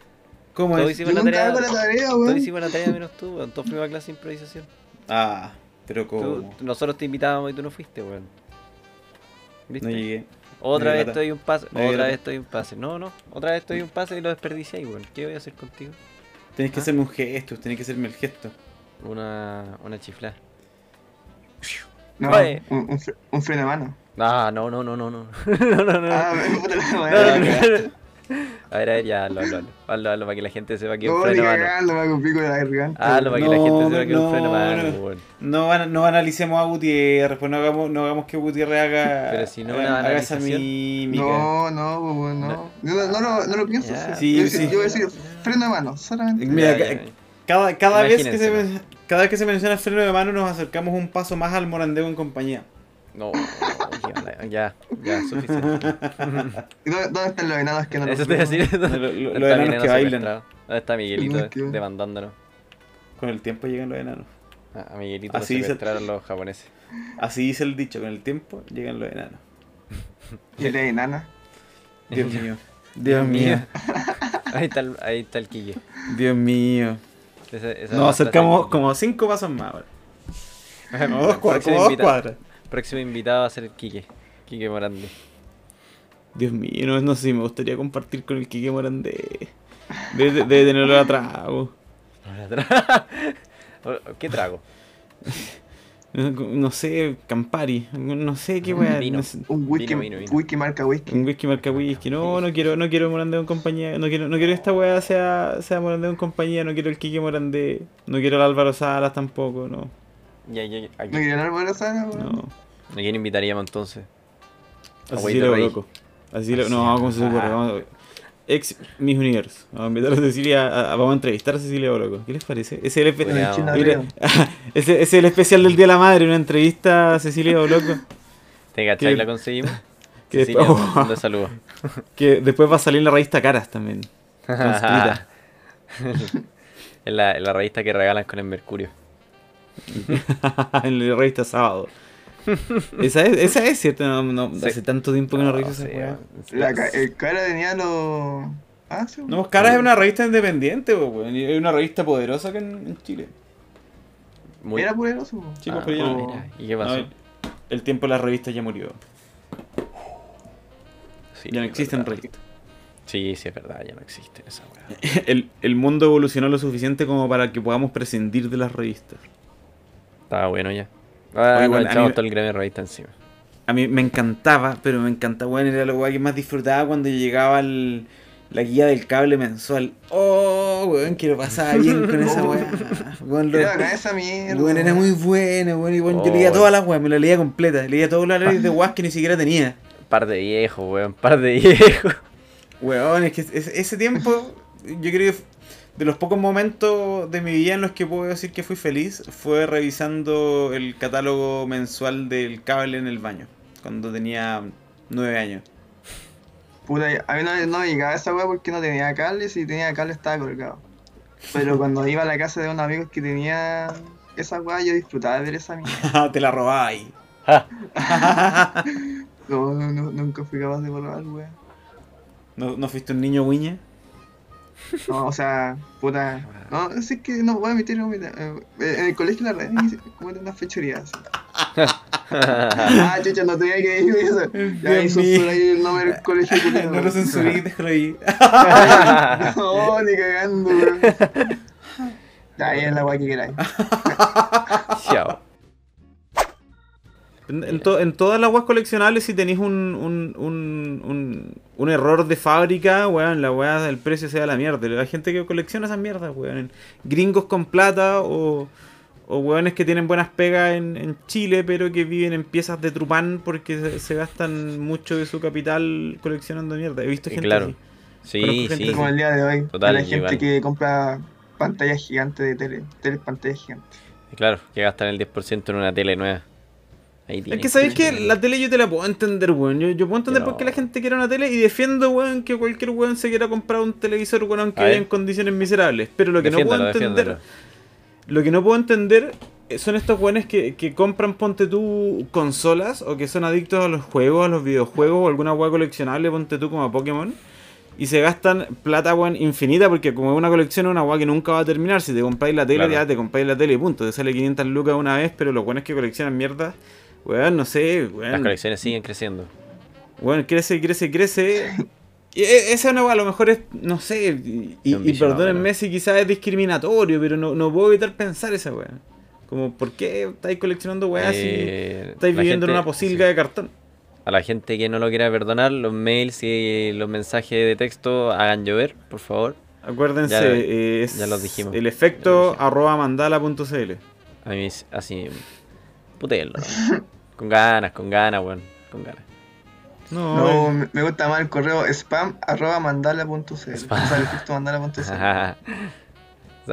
¿Cómo Todos es? hicimos Yo la tarea. la tarea, Todos hicimos la tarea menos tú, weón. Todos fuimos a clase de improvisación. Ah, pero Tú- ¿cómo? nosotros te invitábamos y tú no fuiste, weón. ¿Viste? No llegué. Otra vez estoy un pase, otra vez estoy un pase. No, no, otra vez estoy un pase y lo desperdicié, weón. ¿Qué voy a hacer contigo? Tenés que Ah. hacerme un gesto, tenés que hacerme el gesto. Una, una chiflada. No, Oye. un, un, fre- un freno de mano. Ah, no, no, no, no, no. <laughs> no, no, no. Ah, me puta la No, madre. no, no. A ver, a ver, ya, hazlo, hazlo, hazlo. Hazlo, hazlo para que la gente sepa que es un No, freno mano. Hazlo para que la No, gente sepa que es un no, freno a mano, no. weón. No, ana- no analicemos a Gutiérrez, pues no hagamos, no hagamos que Gutiérrez haga, Pero si no haga, esa mímica. No, no, no. No, no, lo- no lo pienso. Yo voy a decir freno de mano, solamente. Mira, Ya, ya, ya. Cada, cada, vez que se, cada vez que se menciona el freno de mano nos acercamos un paso más al morandeo en compañía. No, ya, ya, ya, suficiente. <laughs> ¿Y ¿Dónde, están los enanos que no Eso los te decir. Lo- lo- ¿Dónde los mi enanos que bailan. secuestrado? ¿Dónde está Miguelito No, demandándonos? Con el tiempo llegan los enanos. A a Miguelito lo Así dice- secuestraron los japoneses. Así dice el dicho, con el tiempo llegan los enanos. ¿Y el de enana? Dios <laughs> mío. Dios mío. <laughs> Ahí está el, ahí está el Quique. Dios mío. Esa- Nos acercamos como cinco pasos más ahora. <laughs> Quique. Como dos cuadras. Próximo Como dos invita- cuadras. Próximo invitado va a ser el Quique. Quique Morandi. Dios mío, no, no sé si me gustaría compartir con el Kike Morandé. Debe, de- tenerlo atrás. <laughs> <laughs> ¿Qué trago? No, sé, Campari. No sé qué weá. No sé. Un whisky, Vino, vino, vino. whisky marca whisky. Un whisky marca whisky. No, no quiero, no quiero Morandé en compañía. No quiero, no quiero esta weá sea, sea Morandé en compañía. No quiero el Kike Morandé. No quiero el Álvaro Salas tampoco. No. Ya, ya, ya. ¿A ¿No quieren árbol sana, weón? No. ¿A quién invitaríamos entonces? A Agüita Cecilia Rey. loco. A Cecilia, Así. no, ¿cómo se ocurre? Ah. Vamos a- Ex Miss Universo. Vamos a invitar a Cecilia. a- a- vamos a entrevistar a Cecilia Boloco. ¿Qué les parece? Ese es el, Mira, <laughs> es el especial del Día de la Madre, una entrevista a Cecilia Boloco. ¿Te cachai? La conseguimos. que Cecilia, después- un montón de saludos. <laughs> Que después va a salir en la revista Caras también. <laughs> En, la, en la revista que regalan con el Mercurio. en la revista Sábado. <laughs> Esa es, esa es cierta, no, no, Sí. hace tanto tiempo que no reviso esa sí, weá. La el cara tenía los. Ah, sí. No, Caras es una revista independiente, po, es una revista poderosa acá en, en Chile. Muy- Era poderoso. po. Sí, pues, Ah, pero ya no- mira, ¿Y qué no, pasó? el, el tiempo de las revistas ya murió. Sí, ya no existen revistas. Sí, sí, es verdad, ya no existen esa weá. <laughs> El, el mundo evolucionó lo suficiente como para que podamos prescindir de las revistas. Estaba bueno ya. Ah, Oye, bueno, echamos mí- todo el gremio de revista encima. A mí me encantaba, pero me encantaba, weón, era lo weón que más disfrutaba cuando llegaba el- la guía del cable mensual. Oh, weón, que lo pasaba bien <laughs> con esa weá. Weón, lo- Era esa mierda. weón, era muy bueno, weón, y weón, yo Oh, leía todas las weas, me la leía completa, leía todos los horarios de weas que ni siquiera tenía. Par de viejos, weón, par de <laughs> viejos. Weón, es que es- ese tiempo, yo creo que de los pocos momentos de mi vida en los que puedo decir que fui feliz, fue revisando el catálogo mensual del cable en el baño, cuando tenía nueve años. Puta, a mí no, no me llegaba esa weá porque no tenía cable, si tenía cable estaba colgado. Pero cuando iba a la casa de unos amigos que tenía esa weá, yo disfrutaba de ver esa mierda. <laughs> Te la robaba ahí. No, <laughs> no, no, nunca fui capaz de probar, weá. ¿No, ¿No fuiste un niño guiña? No, o sea, puta. No, es que no voy a meter. no, mira, eh, En el colegio la red como era una fechoría así. <laughs> Ah, chucha, no tenía que decir eso. Ya ahí censura ahí el nombre del colegio. <laughs> culiao. No lo censuré, déjalo ahí. <laughs> No, ni cagando, weón. Ya, ahí es la weá que queráis. Chao. En, en to- en todas las weas coleccionables, si tenéis un, un, un, un, un error de fábrica, weón, la weá del precio sea la mierda. Hay gente que colecciona esas mierdas, weón. Gringos con plata o, o weones que tienen buenas pegas en, en Chile, pero que viven en piezas de trupán porque se, se gastan mucho de su capital coleccionando mierda. He visto gente claro. así. Sí, gente sí. Como el día de hoy. Total, la gente igual. que compra pantallas gigantes de tele. Tele pantallas gigantes. Claro, que gastan el 10% en una tele nueva. Ahí Es que sabéis que la tele yo te la puedo entender, weón. Yo, yo puedo entender por qué la gente quiere una tele y defiendo, weón, que cualquier weón se quiera comprar un televisor, weón, aunque haya en condiciones miserables. Pero lo que no puedo entender, defiéndalo. lo que no puedo entender eh, son estos weones que, que compran, ponte tú, consolas o que son adictos a los juegos, a los videojuegos o alguna weá coleccionable, ponte tú como a Pokémon. Y se gastan plata, weón, infinita porque como es una colección es una weá que nunca va a terminar. Si te compráis la tele, Claro. ya te compráis la tele y punto. Te sale 500 lucas una vez, pero los weones que coleccionan mierda, weón, no sé, weón. Las colecciones siguen creciendo. Bueno, crece, crece, crece. Y e- esa no, a lo mejor es, no sé, y, y- perdónenme si quizás es discriminatorio, pero no, no puedo evitar pensar esa weá. Como, ¿por qué estáis coleccionando weá si Eh, estáis la viviendo en una posilga sí. de cartón? A la gente que no lo quiera perdonar, los mails y los mensajes de texto hagan llover, por favor. Acuérdense, Ya- eh, es ya los dijimos. el efecto dijimos. arroba mandala.cl. A mí es así mismo. Putéenlo. ¿no? con ganas, con ganas, weón. Con ganas. No, No, eh, me- gusta más el correo spam arroba mandala.cl. O Spam. sea, el efecto mandala.cl. Está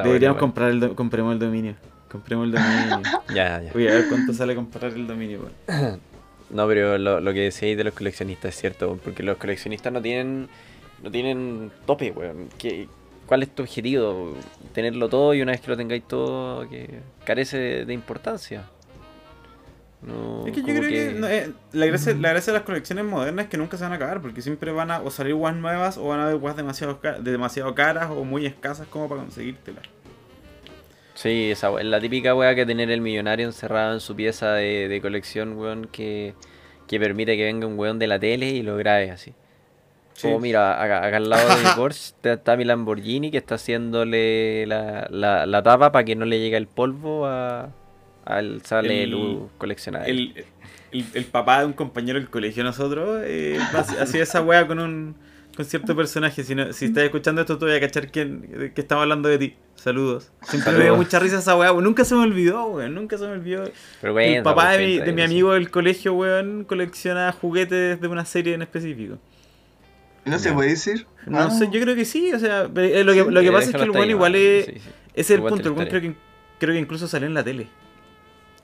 deberíamos bueno, comprar el, do- compremos el dominio. Compremos el dominio. <laughs> Ya, ya. Voy a ver cuánto sale comprar el dominio, weón. <clears throat> No, pero lo, lo que decíais de los coleccionistas es cierto, porque los coleccionistas no tienen no tienen tope, weón. ¿Qué- ¿Cuál es tu objetivo? Tenerlo todo y una vez que lo tengáis todo, que carece de, de importancia. No, Es que yo creo que, no, eh, la, gracia, la gracia de las colecciones modernas es que nunca se van a acabar, porque siempre van a o salir guas nuevas o van a haber guas demasiado, demasiado caras o muy escasas como para conseguírtelas. Sí, esa we- la típica weá que tener el millonario encerrado en su pieza de, de colección, weón, que, que permite que venga un weón de la tele y lo grabe así. Sí. Como mira, acá, acá al lado de mi <laughs> Porsche está- está mi Lamborghini que está haciéndole la, la, la tapa para que no le llegue el polvo a, al sale El- coleccionable. El, el, el papá de un compañero del colegio nosotros eh, hac- hacía esa wea con un con cierto personaje. Si, no- si estás escuchando esto, te voy a cachar quién, que estamos hablando de ti. Saludos. Siempre me dio Saludos. mucha risa esa wea, weón. Nunca se me olvidó, weón. Nunca se me olvidó. Pero el papá de mi, de mi amigo del colegio, weón, colecciona juguetes de una serie en específico. ¿No se puede decir? No Ah. sé, yo creo que sí, o sea, eh, lo que, lo que Eh, pasa es que el weón igual es... Sí, es el Igual punto, el weón creo que, creo que incluso salió en la tele.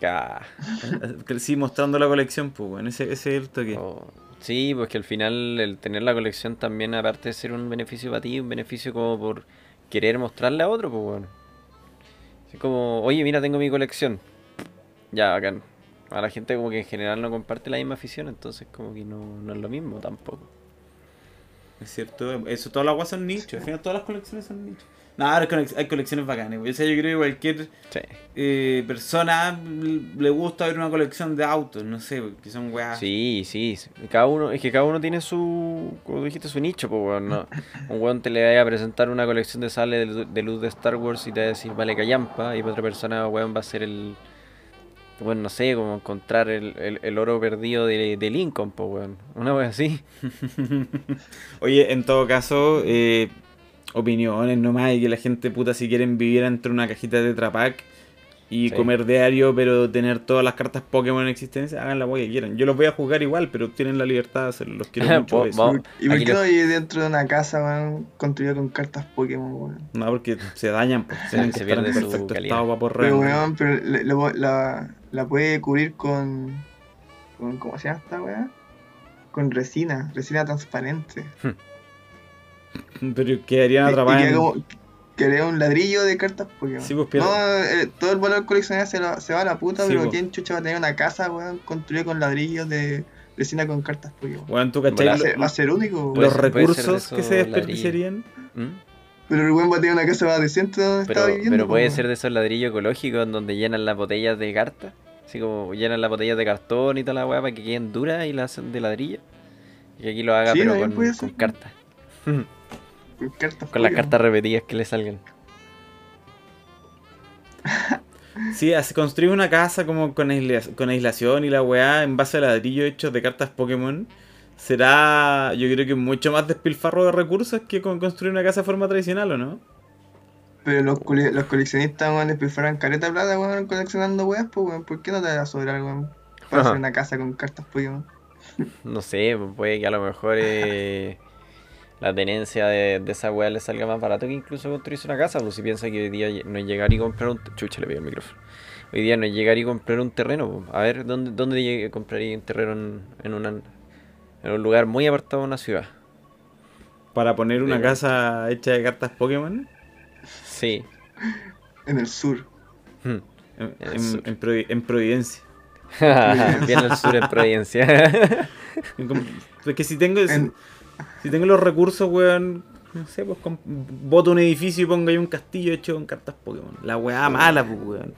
Ah, <laughs> Que Sí, mostrando la colección, pues, weón, ese, ese es el toque. oh. Sí, pues que al final el tener la colección también, aparte de ser un beneficio para ti, un beneficio como por querer mostrarle a otro, pues bueno. Es como, oye, mira, tengo mi colección. Ya, bacán. A la gente como que en general no comparte la misma afición, entonces como que no, no es lo mismo tampoco. Es cierto, eso, todas las guas son nichos, al final todas las colecciones son nichos. No, hay colecciones bacanas, güey. o sea, yo creo que cualquier Sí. eh, persona le gusta ver una colección de autos, no sé, que son weas. Sí, sí. Cada uno, es que cada uno tiene su, como dijiste, su nicho, pues weón, no. <laughs> Un weón te le vaya a presentar una colección de sales de, lu- de luz de Star Wars y te va a decir, vale, callampa, y para otra persona, weón, va a ser el, bueno, no sé, como encontrar el, el, el oro perdido de, de Lincoln, pues weón. Una wea así. <laughs> Oye, en todo caso, eh, opiniones nomás y que la gente puta si quieren vivir entre una cajita de Tetra Pak y Sí. comer diario, pero tener todas las cartas Pokémon en existencia, hagan la wea que quieran. Yo los voy a jugar igual, pero tienen la libertad de hacerlo. Los quiero <laughs> mucho. ¿Y por qué lo- no vive dentro de una casa, weón, construida con cartas Pokémon, weón? No, porque se dañan, pues. <laughs> Tienen que Se estar en perfecto calidad. estado para poder Pero, weón, pero le- le- la, la puede cubrir con, con. ¿Cómo se llama esta weá? Con resina, resina transparente. Pero quedarían Y- y atrapadas queda en... como- Crea un ladrillo de cartas Pokémon. Sí, pues, pierde. no, eh, todo el valor coleccional se, lo- se va a la puta, Sí, pero pues. ¿quién chucha va a tener una casa, weón, construida con ladrillos de resina con cartas Pokémon? Weón, tú Va cachai a lo- ser, va a ser único, los recursos que se desperdiciarían. ¿Mm? Pero el weón va a tener una casa más decente donde Pero, está viviendo. pero puede po, ser de esos ladrillos ecológicos en donde llenan las botellas de carta. Así como llenan las botellas de cartón y toda la weá para que queden duras y las hacen de ladrillo. Y que aquí lo haga Sí, pero con, cartas. <laughs> Con cartas con las cartas repetidas que le salgan. <laughs> Sí, así construir una casa como con, con aislación y la weá en base a ladrillo hechos de cartas Pokémon será, yo creo que mucho más despilfarro de recursos que con construir una casa de forma tradicional, ¿o no? Pero los, cole- los coleccionistas, weón, despilfarran careta de plata, weón, coleccionando weas, pues, weón. ¿Por qué no te va a sobrar, weón? Para Ajá. hacer una casa con cartas Pokémon. No sé, puede que a lo mejor eh, <laughs> la tenencia de, de esa weá le salga más barato que incluso construirse una casa. Pues si piensa que hoy día no es llegar y comprar un. Chucha, le pido el micrófono. Hoy día no es llegar y comprar un terreno. pues. A ver, ¿dónde, dónde compraría un terreno en, en, una, en un lugar muy apartado de una ciudad? Para poner una casa hecha de cartas Pokémon Sí. En el sur. Hmm. en, En el en- sur. en Provi- en Providencia. <laughs> Bien al sur en Providencia. <laughs> Porque si tengo, En- si tengo los recursos, weón, no sé, pues boto un edificio y pongo ahí un castillo hecho con cartas Pokémon. La weá mala, pues, weón.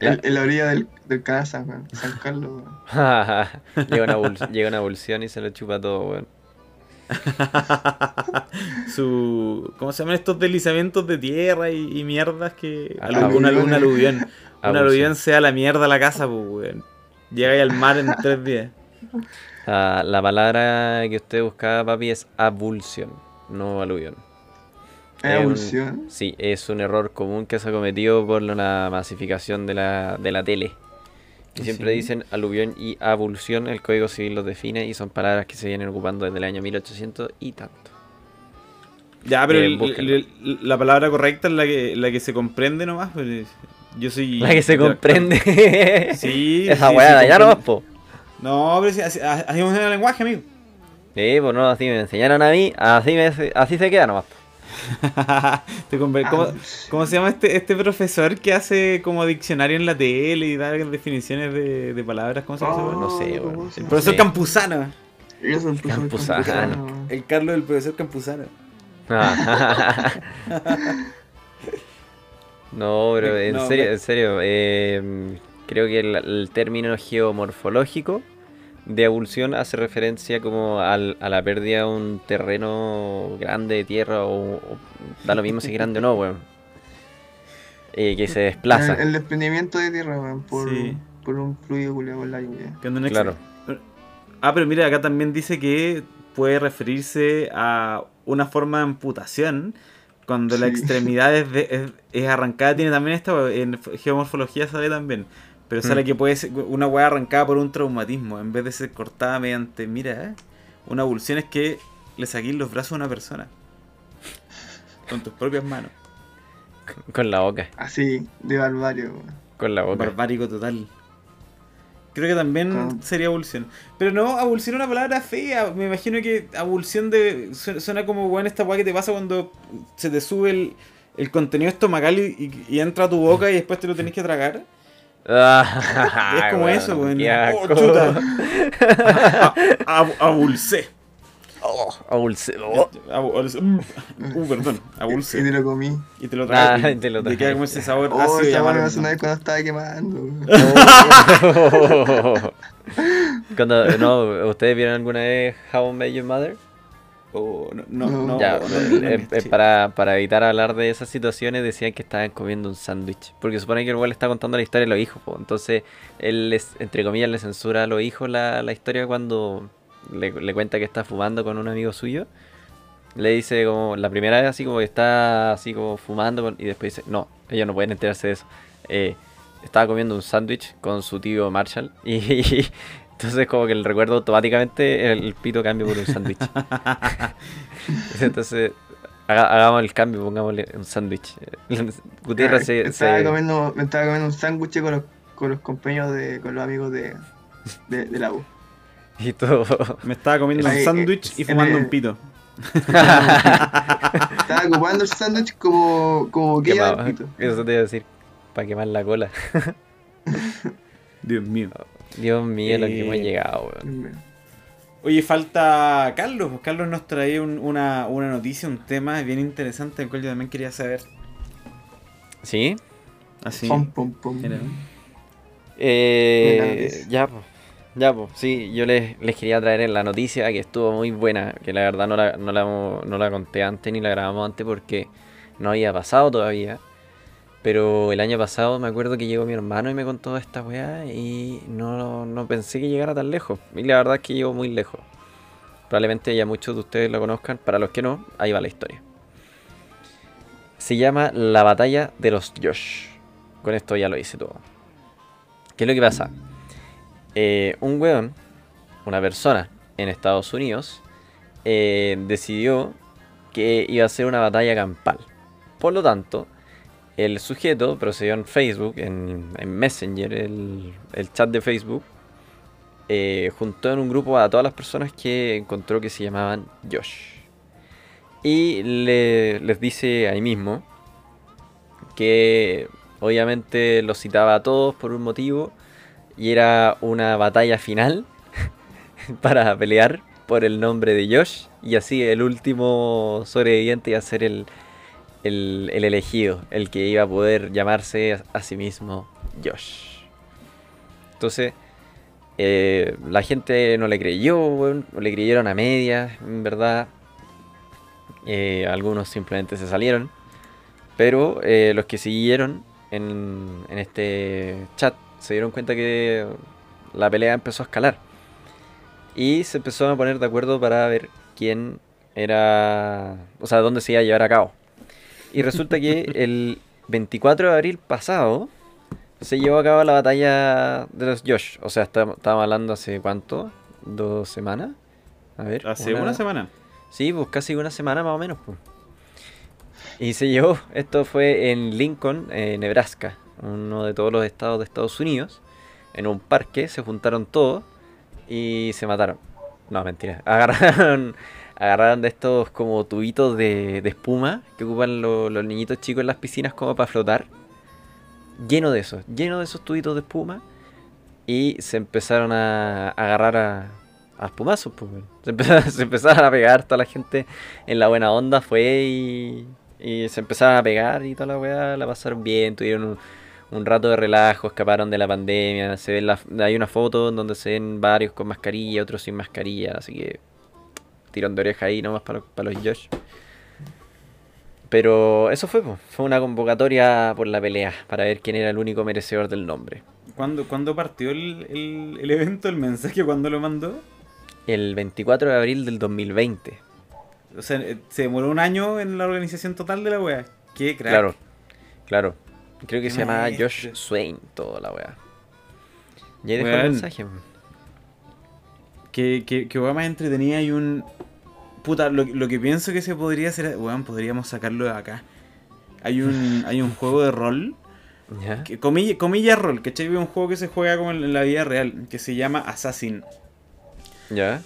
En, en la orilla del, del canal San, Carlos, weón. <laughs> llega, una llega una evolución y se lo chupa todo, weón. <laughs> Su. ¿Cómo se llaman estos deslizamientos de tierra y, y mierdas que. Ah, alu- una, aluviones. una aluvión. Una Abusión. aluvión sea la mierda a la casa, pues, weón. Llega ahí al mar en tres días. Ah, la palabra que usted buscaba, papi, es abulsión, no aluvión. ¿Es Es un- evolución? Sí, es un error común que se ha cometido por la masificación de la, de la tele. Y siempre Sí. dicen aluvión y abulsión, el Código Civil los define y son palabras que se vienen ocupando desde el año 1800 y tanto. Ya, pero Eh, el- búsquenlo. el- la palabra correcta es la que, la que se comprende nomás. Pues, yo soy. La que se comprende. Sí. <laughs> Esa sí, weá, ya comprende. no, po. No, pero sí, así, así funciona el lenguaje, amigo. Sí, pues no, así me enseñaron a mí, así, me, así se queda nomás. <laughs> Te compre- ¿Cómo, cómo se llama este, este profesor que hace como diccionario en la tele y da definiciones de, de palabras? ¿Cómo se llama? weón? no sé, ¿cómo se el profesor sí. Campuzano. El profesor Campuzano. Campuzano. El Carlos del profesor Campuzano. Ah. <laughs> <laughs> no, pero en No, serio, en serio, eh, creo que el, el término geomorfológico de abulsión hace referencia como al- a la pérdida de un terreno grande de tierra o, o da lo mismo si es grande o no, weón. Eh, que se desplaza. El, el desprendimiento de tierra, weón, por, Sí. por un fluido culiado por la lluvia. Claro. Ah, pero mira, acá también dice que puede referirse a una forma de amputación cuando la extremidad es, de- es- es arrancada. Tiene también esta, en geomorfología sale también. Pero sale Mm. que puede ser una hueá arrancada por un traumatismo en vez de ser cortada mediante, mira, eh, una abulsión es que le saquís los brazos a una persona. Con tus propias manos. Con la boca, Así, de barbario, weón. con la boca. Barbárico total. Creo que también Con- sería abulsión. Pero no, abulsión es una palabra fea. Me imagino que abulsión de, su- suena como bueno esta weá que te pasa cuando se te sube el, el contenido estomacal y, y- y entra a tu boca y después te lo tenés que tragar. Ah, <laughs> es como eso, weón. qué Oh, <laughs> abulcé. Oh, abulse- oh. Abulcé. Mm. Uh, perdón. Y Abulcé. te lo comí. Y te lo Ah, tragas. y te lo Te queda tragas. como ese sabor Oh, ácido y weá me pasó una vez cuando estaba quemando, weón. <laughs> Cuando, no, ¿ustedes vieron alguna vez How I Met Your Mother? Oh, no, no, No. ya, eh, eh, eh, para, para evitar hablar de esas situaciones decían que estaban comiendo un sándwich. Porque supone que el güey le está contando la historia de los hijos. po. Entonces, él, les, entre comillas, le censura a los hijos la, la historia cuando le, le cuenta que está fumando con un amigo suyo. Le dice como, la primera vez así como que está así como fumando con- y después dice, no, ellos no pueden enterarse de eso. Eh, estaba comiendo un sándwich con su tío Marshall y, <laughs> entonces como que el recuerdo automáticamente el, el pito cambia por un sándwich. <laughs> entonces haga- hagamos el cambio, pongámosle un sándwich. <laughs> Gutiérrez me, estaba se- comiendo, me estaba comiendo un sándwich con los, con los compañeros de, con los amigos de, de, de la U. <laughs> y todo. Me estaba comiendo un sándwich y en fumando el- un pito. Estaba ocupando el sándwich como, como pito. Eso te iba a decir, para quemar la cola. Dios mío. Dios mío, lo que Eh, hemos llegado, weón. Oye, falta Carlos. Pues Carlos nos trae un- una, una noticia, un tema bien interesante, el cual yo también quería saber. ¿Sí? Así. Pum, pum, pum. Mira. Eh, ya, pues. Ya, pues. Sí, yo les, les quería traer en la noticia que estuvo muy buena. Que la verdad no la, no la, no la conté antes ni la grabamos antes porque no había pasado todavía. Pero el año pasado me acuerdo que llegó mi hermano y me contó esta weá y no, no pensé que llegara tan lejos. Y la verdad es que llegó muy lejos. Probablemente ya muchos de ustedes lo conozcan. Para los que no, ahí va la historia. Se llama La Batalla de los Josh. Con esto ya lo hice todo. ¿Qué es lo que pasa? Eh, un weón, una persona en Estados Unidos, eh, decidió que iba a ser una batalla campal. Por lo tanto, el sujeto procedió en Facebook, en, en Messenger, el, chat de Facebook, eh, juntó en un grupo a todas las personas que encontró que se llamaban Josh. Y le- les dice ahí mismo que obviamente los citaba a todos por un motivo y era una batalla final <laughs> para pelear por el nombre de Josh y así el último sobreviviente iba a ser el, el, el elegido, el que iba a poder llamarse a, sí mismo Josh. Entonces, eh, la gente no le creyó, le creyeron a medias, en verdad. Eh, algunos simplemente se salieron. Pero eh, los que siguieron en, en este chat se dieron cuenta que la pelea empezó a escalar. Y se empezó a poner de acuerdo para ver quién era. O sea, dónde se iba a llevar a cabo. Y resulta que el 24 de abril pasado se llevó a cabo la batalla de los Josh. O sea, está- estábamos hablando hace cuánto? ¿Dos semanas? A ver. Hace una semana. Sí, pues casi una semana más o menos. Pues. Y se llevó, esto fue en Lincoln, eh, Nebraska, uno de todos los estados de Estados Unidos. En un parque se juntaron todos y se mataron. No, mentira. <laughs> Agarraron, agarraron de estos como tubitos de, espuma que ocupan lo- los niñitos chicos en las piscinas como para flotar. Lleno de esos, lleno de esos tubitos de espuma. Y se empezaron a, agarrar a, a espumazos. pues, se, empezaron, <laughs> a pegar, toda la gente en la buena onda fue y, se empezaron a pegar y toda la weá la pasaron bien, tuvieron un, rato de relajo, escaparon de la pandemia. Se ven hay una foto donde se ven varios con mascarilla, otros sin mascarilla, así que tirón de oreja ahí nomás para, para los Josh. Pero eso fue, fue una convocatoria por la pelea, para ver quién era el único merecedor del nombre. ¿Cuándo, cuándo partió el, el- el evento, el mensaje, cuándo lo mandó? El 24 de abril del 2020. O sea, eh, se demoró un año en la organización total de la wea. Qué crack. Claro, claro. Creo que se llama maestro. Josh Swain, toda la weá. Y ahí dejó el mensaje. Que, que, que wea más entretenida y un. Puta, lo, lo que pienso que se podría hacer. Weón, podríamos sacarlo de acá. Hay un, <laughs> hay un juego de rol. ¿Ya? Que, comilla, comilla rol, ¿cachai? Un juego que se juega como en la vida real. Que se llama Assassin. ¿Ya?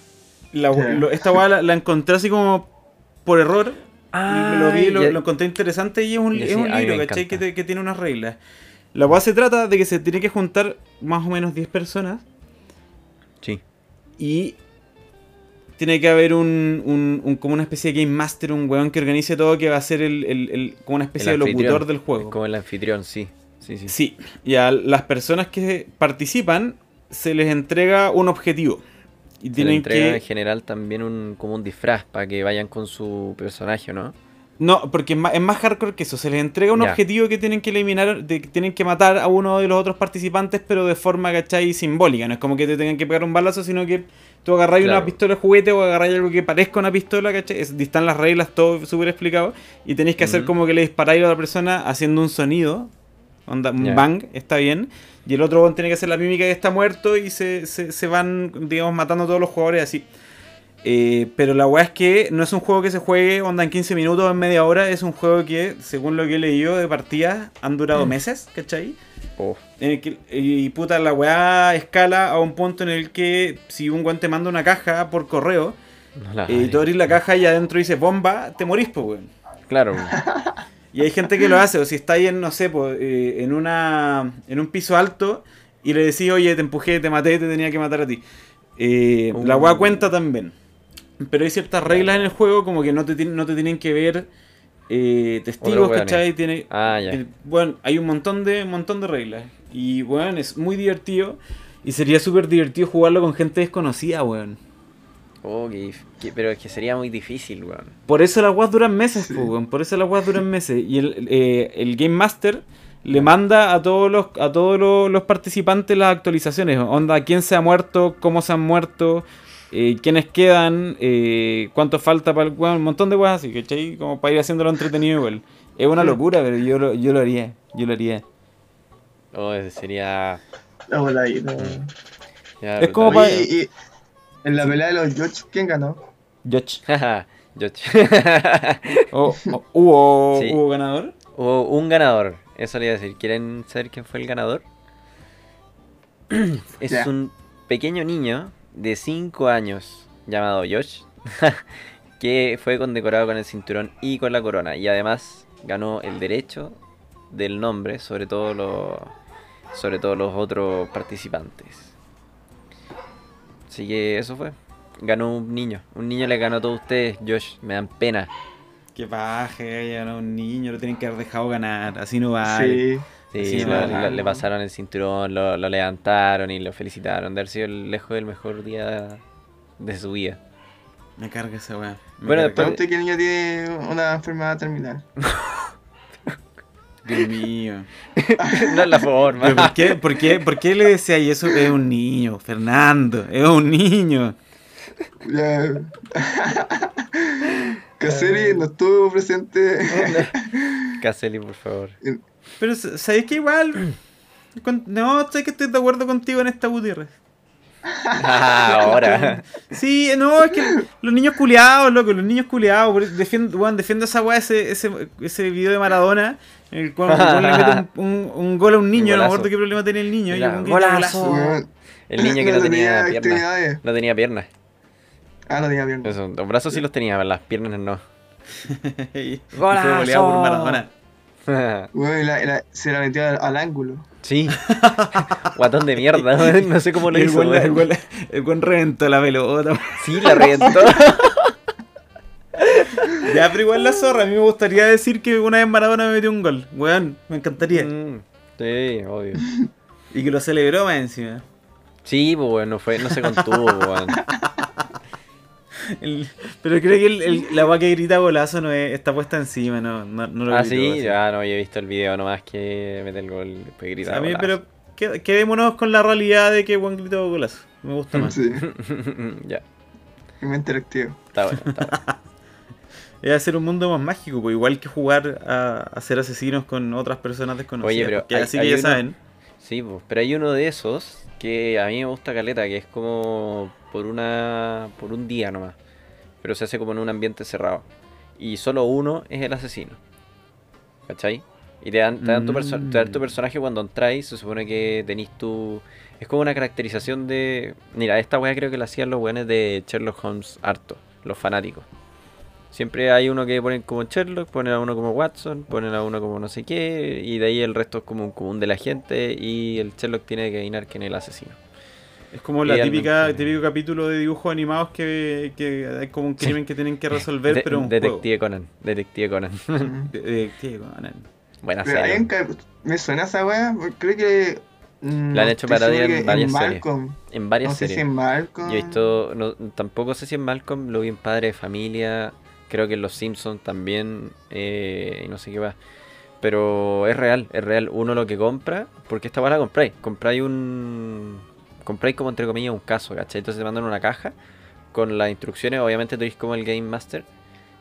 La, Sí. lo- esta weá la, la encontré así como por error. y me lo vi, lo, lo encontré interesante y es un, Ya es sí, un libro, ¿cachai? Que, te- que tiene unas reglas. La weá se trata de que se tiene que juntar más o menos 10 personas Sí. y tiene que haber un, un- un- como una especie de game master, un weón que organice todo, que va a ser el, el- el- como una especie El de locutor del juego. Como el anfitrión, sí. Sí, sí. Sí, y a las personas que participan se les entrega un objetivo. Y Se tienen entrega que... en general también un, como un disfraz para que vayan con su personaje, ¿no? No, porque es más, es más hardcore que eso. Se les entrega un objetivo que tienen que eliminar, de, que tienen que matar a uno de los otros participantes, pero de forma, ¿cachai? Simbólica. No es como que te tengan que pegar un balazo, sino que tú agarras una Claro. pistola de juguete o agarráis algo que parezca una pistola, ¿cachai? Es- están las reglas, todo súper explicado. Y tenéis que hacer como que le disparáis a la persona haciendo un sonido. Onda, un bang, está bien. Y el otro tiene que hacer la mímica que está muerto y se, se, se van, digamos, matando a todos los jugadores así. Eh, pero la weá es que no es un juego que se juegue onda en 15 minutos o en media hora, es un juego que, según lo que he leído de partidas, han durado meses, ¿cachai? Oh, En el que- y puta, la weá escala a un punto en el que si un weón te manda una caja por correo no la eh, y tú abrís la caja y adentro dice bomba, te morís, pues weón. Claro. <laughs> Y hay gente que lo hace, o si estáis en, no sé, pues, eh, en, una, en un piso alto y le decís, oye, te empujé, te maté, te tenía que matar a ti. Eh, La Uh. weá cuenta también. Pero hay ciertas reglas en el juego como que no te, no te tienen que ver eh, testigos. ¿cachai? Tiene, Ah, ya. eh, bueno, hay un montón de, un montón de reglas. Y bueno, es muy divertido. Y sería súper divertido jugarlo con gente desconocida, weón. Oh, que- que- pero es que sería muy difícil, weón. Por eso las weas duran meses, Sí. weón. Por eso las weas duran meses. Y el, eh, el Game Master le manda a todos los a todos los, los participantes las actualizaciones. Onda, quién se ha muerto, cómo se han muerto, eh, quiénes quedan, eh, cuánto falta para el weón, un montón de weas así, ¿cachai? Como para ir haciéndolo entretenido igual. Es una locura, pero yo lo, yo lo haría. Yo lo haría. Oh, ese sería. La bola ahí, no. ya, Es como brutal. pa- Oye, y en la pelea de los George, ¿quién ganó? Jaja, <laughs> Yoch. <laughs> Oh, oh, ¿hubo, <laughs> Sí. ¿Hubo ganador? Hubo un ganador. Eso le iba a decir. ¿Quieren saber quién fue el ganador? <clears throat> es un pequeño niño de 5 años llamado Josh. <laughs> que fue condecorado con el cinturón y con la corona. Y además ganó el derecho del nombre sobre todo los, sobre todo los otros participantes. Así que eso fue. Ganó un niño. Un niño le ganó a todos ustedes, Josh. Me dan pena. Que baje, ya no, un niño, lo tienen que haber dejado ganar, así no vale. Sí. Sí, Sí, lo- bacán. lo- le pasaron el cinturón, lo, lo levantaron y lo felicitaron de haber sido el- lejos del mejor día de su vida. Me carga esa weá. Bueno, carga. después- Pregunte que el niño tiene una enfermedad terminal. Dios mío. <laughs> no es la forma. ¿Por qué, por, qué, ¿Por qué le decía y eso? Es un niño, Fernando, es un niño. <laughs> Caseri no estuvo presente. Caselli, por favor. Pero ¿sabéis que igual? Con- No, sé que estoy de acuerdo contigo en esta Gutiérrez. Ah, ahora. Sí, no, es que los niños culiados, loco, los niños culiados. Defiendo, weón, defiendo esa weá, ese, ese, ese video de Maradona, en el cual le mete un, <laughs> un- un gol a un niño, no me Golazo. acuerdo qué problema tenía el niño. y Mira, grita, golazo. Weón, El niño que no, tenía, piernas. No tenía piernas. Ah, no tenía piernas. Eso, los brazos sí los tenía, pero las piernas no. <laughs> y fue goleado por Maradona. <laughs> La- la- se la metió al, al ángulo. sí. <laughs> Guatón de mierda. <laughs> No sé cómo lo el hizo. el weón- el weón reventó la pelota. Sí, la reventó. Ya, pero igual la zorra. A mí me gustaría decir que una vez Maradona me metió un gol. Weón, me encantaría. Mm, sí, obvio. Y que lo celebró más encima. Sí, pues bueno, fue, no se contuvo, weón. El- pero creo que el, el- la weá que grita golazo no es, está puesta encima, no, no, no lo Ah, sí, así. ya no, yo he visto el video nomás que mete el gol y después O grita. sea, a mí, golazo. pero qued- quedémonos con la realidad de que Juan gritó golazo. Me gusta más. Sí, <laughs> ya, es muy interactivo. está bueno, está bueno. <laughs> Es hacer un mundo más mágico, pues igual que jugar a, a ser asesinos con otras personas desconocidas. Oye, pero hay- así hay que ya uno- saben. Sí, pues, pero hay uno de esos que a mí me gusta caleta, que es como por una por un día nomás, pero se hace como en un ambiente cerrado y solo uno es el asesino, ¿cachai? Y te dan, te dan, tu, perso- te dan tu Mm. personaje cuando entráis, se supone que tenéis tu... Es como una caracterización de... Mira, esta weá creo que la hacían los weones de Sherlock Holmes harto, los fanáticos. Siempre hay uno que ponen como Sherlock, ponen a uno como Watson, ponen a uno como no sé qué, y de ahí el resto es como un común de la gente, y el Sherlock tiene que adivinar quién es el asesino. Es como la típica, el típico capítulo de dibujos animados que, que hay como un crimen que tienen que resolver, <laughs> De- pero un Detective Conan, Detective Conan. De- <laughs> Detective Conan. Buena serie. me suena esa weá, creo que. La han hecho parodia en varias series. Malcolm. En varias No sé series. si en Malcolm. Yo he visto, no, tampoco sé si en Malcolm, lo vi en Padre de Familia, creo que en Los Simpsons también, eh, y no sé qué va. Pero es real, es real. Uno lo que compra, porque esta weá la compráis. Compráis un. Compráis como entre comillas un caso, ¿cachai? Entonces te mandan una caja con las instrucciones. Obviamente tú eres como el Game Master.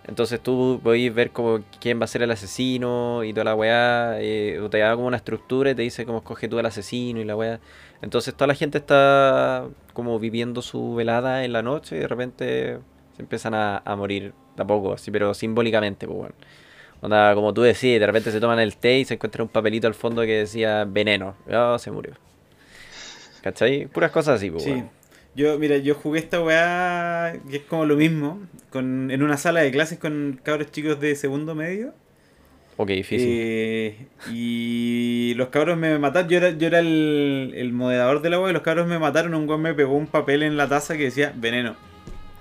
Entonces tú podéis ver como quién va a ser el asesino y toda la weá. eh, te da como una estructura y te dice cómo escoge tú el asesino y la weá. Entonces toda la gente está como viviendo su velada en la noche y de repente se empiezan a morir de a poco, así, pero simbólicamente, pues bueno. Onda, como tú decís, de repente se toman el té y se encuentra un papelito al fondo que decía veneno. Oh, se murió. ¿Cachai? Puras cosas así, pues Sí. bueno. Yo, mira, yo jugué esta weá que es como lo mismo, con, en una sala de clases con cabros chicos de segundo medio. Ok, difícil. Eh, y los cabros me mataron, yo era, yo era el, el moderador de la weá y los cabros me mataron, un weón me pegó un papel en la taza que decía veneno.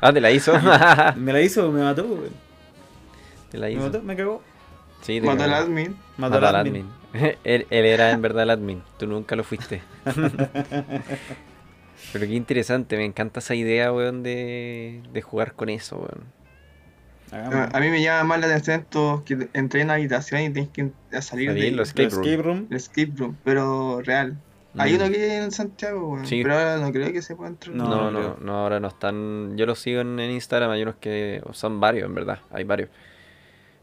Ah, te la hizo. <laughs> Me <laughs> la hizo, me mató, weón. te la Me hizo. mató, me cagó. Sí, te Mató al admin. Mató al admin. admin. <laughs> él, él era en verdad el admin, tú nunca lo fuiste. Pero qué interesante, me encanta esa idea, weón, de, de jugar con eso, weón. A mí me llama más la atención estos que entré en la habitación y tienes que salir Salir, de los escape room. escape room. el escape room, pero real. Hay Mm. uno que en Santiago, weón, Sí. pero ahora no creo que se pueda entrar. No, No, no no, ahora no están. Yo los sigo en, en Instagram, hay unos que. Son varios, en verdad, hay varios.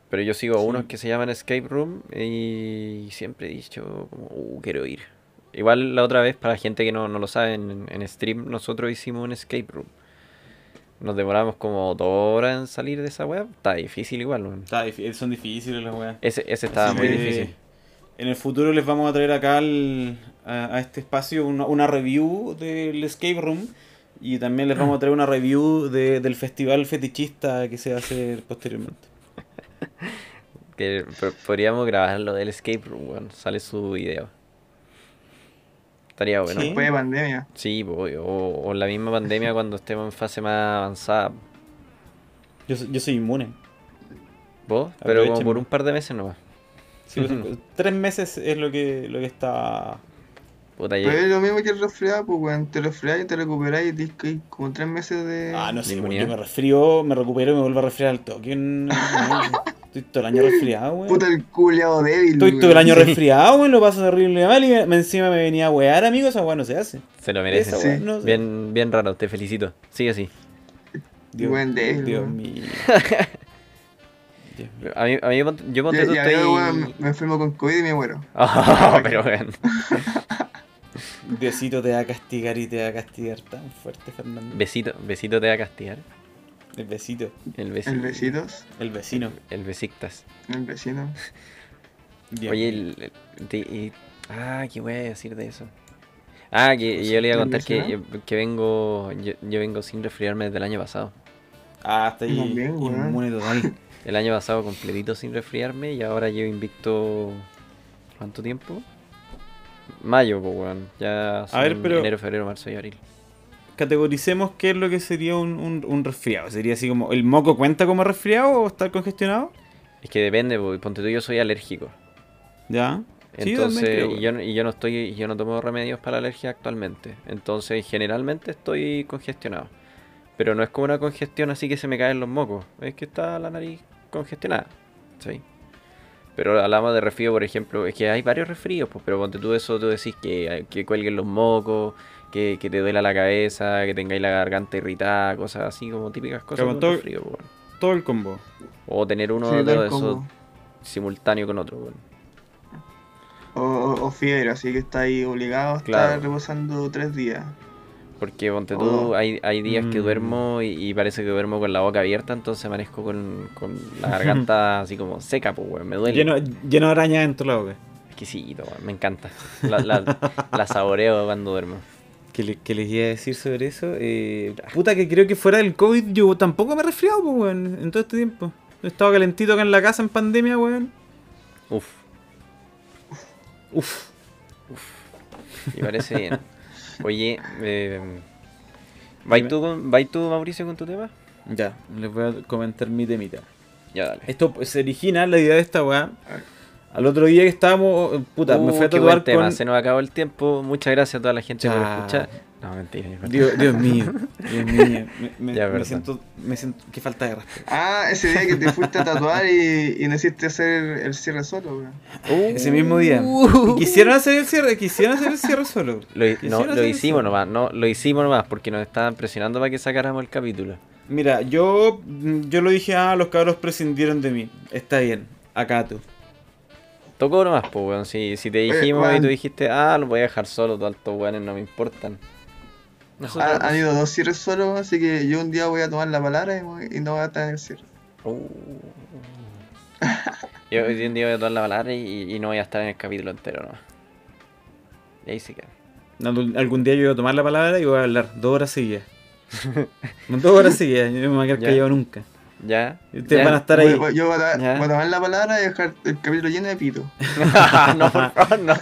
Pero yo sigo a unos que se llaman Escape Room y siempre he dicho, como, uh, quiero ir. Igual la otra vez, para la gente que no, no lo sabe, en, en stream nosotros hicimos un Escape Room. Nos demoramos como dos horas en salir de esa web. Está difícil igual, weón. Está difí- son difíciles las weas. Ese, ese estaba Así muy difícil. En el futuro les vamos a traer acá al- a, a este espacio una, una review del escape room y también les vamos a traer una review de- del festival fetichista que se va a hacer posteriormente. <laughs> Que po- podríamos grabar lo del Escape Room, weón. Sale su video. Estaría bueno. Sí. Después de pandemia. Sí, o, o la misma pandemia cuando estemos en fase más avanzada. Yo, soy- yo soy inmune. ¿Vos? Pero como por un par de meses nomás. Sí, pues, <laughs> tres meses es lo que, lo que está... Puta, Pero ya- es lo mismo que el resfriado, pues, weón. Te resfrias y te recuperas y tienes que ir como tres meses de. Ah, no sé, Inmunidad. yo me resfrío, me recupero y me vuelvo a resfriar al toque. Estoy todo el año resfriado, weón. Puta el culeado débil. Estoy weón. todo el año Sí. resfriado, weón, lo paso terrible mal y me- me- encima me venía a wear, amigo, esa weá no se hace. se lo merece. Esa Sí. no Bien, bien raro, te felicito. Sigue así. Dios, Buen débil, Dios weón. mío. <laughs> Dios mío. A mí, a mí yo ponte tú ya estoy... weón, me enfermo con COVID y me muero. Oh, <laughs> pero weón. <laughs> Diosito te va a castigar y te va a castigar tan fuerte, Fernando. Besito, besito te va a castigar. El besito, El besito. El besitos. el vecino. El besictas. El vecino. Dios Oye, el, el- y- ah, ¿qué voy a decir de eso? Ah, que yo le iba a ¿El contar que, que vengo, yo, yo vengo sin resfriarme desde el año pasado. Ah, está ahí También, inmune total. El año pasado completito sin resfriarme y ahora llevo invicto. ¿Cuánto tiempo? Mayo, pues, weón. Ya son ver, pero- enero, febrero, marzo y abril. Categoricemos qué es lo que sería un, un, un resfriado. ¿Sería así como, ¿el moco cuenta como resfriado o estar congestionado? Es que depende, pues, ponte tú, yo soy alérgico. Ya. Sí, Entonces, creo, y, yo, no- y yo no estoy, yo no tomo remedios para la alergia actualmente. Entonces, generalmente estoy congestionado. Pero no es como una congestión así que se me caen los mocos. Es que está la nariz congestionada. ¿sí? Pero hablamos de resfrío, por ejemplo, es que hay varios resfríos, pues, pero ponte tú eso, tú decís que, que cuelguen los mocos, que, que te duela la cabeza, que tengáis la garganta irritada, cosas así como típicas cosas un todo- resfrío, pues, bueno. Todo el combo. O tener uno Sí, de esos como- simultáneo con otro, bueno. O, o, o fiebre, así que está ahí obligado a estar Claro. reposando tres días. Porque ponte tú, Oh. hay, hay días que Mm. duermo y, y parece que duermo con la boca abierta, entonces amanezco con, con la garganta <laughs> así como seca, pues, weón, me duele. Lleno, lleno de araña dentro de la boca. Exquisito, weón, me encanta. La, la, la saboreo cuando duermo. ¿Qué, le- qué les iba a decir sobre eso? Eh, puta, que creo que fuera del COVID yo tampoco me he resfriado, pues, weón, en todo este tiempo. He estado calentito acá en la casa en pandemia, weón. Uf, Uf. me parece bien. Oye, eh, ¿vais tú, con- vais tú, Mauricio, con tu tema? Ya, les voy a comentar mi temita. Ya, dale. Esto pues, se origina, la idea de esta weá. Al otro día que estábamos, puta, me Uh, fui a tatuar tema, con... se nos acabó el tiempo. Muchas gracias a toda la gente por escuchar. No, mentira. Dios, Dios mío, Dios mío. <laughs> Me, me- Ya, me siento, me siento... Qué falta de respeto. Ah, ese día que te fuiste a tatuar y, y no hiciste hacer el cierre solo, weón. Uh. Ese mismo día. Quisieron hacer el cierre, quisieron hacer el cierre solo. Lo, no, lo hicimos nomás, no, lo hicimos nomás porque nos estaban presionando para que sacáramos el capítulo. Mira, yo, yo lo dije, ah, los cabros prescindieron de mí. Está bien, acá tú. Tocó nomás, pues, weón. Si, si te dijimos y tú dijiste, ah, lo voy a dejar solo, todos estos weones no me importan. Nosotros- Han, han ido dos cierres solos, así que yo un día voy a tomar la palabra y, voy- y no voy a estar en el cierre. Uh. Yo hoy en día voy a tomar la palabra y, y no voy a estar en el capítulo entero nomás. Y ahí se queda. Algún algún día yo voy a tomar la palabra y voy a hablar dos horas seguidas. <laughs> dos horas seguidas, yo no me voy a quedar callado nunca. ¿Ya? Ustedes ¿Ya? van a estar ahí. voy- yo voy a, Ya. voy a tomar la palabra y dejar el capítulo lleno de pito. <laughs> <laughs> no, por favor, no.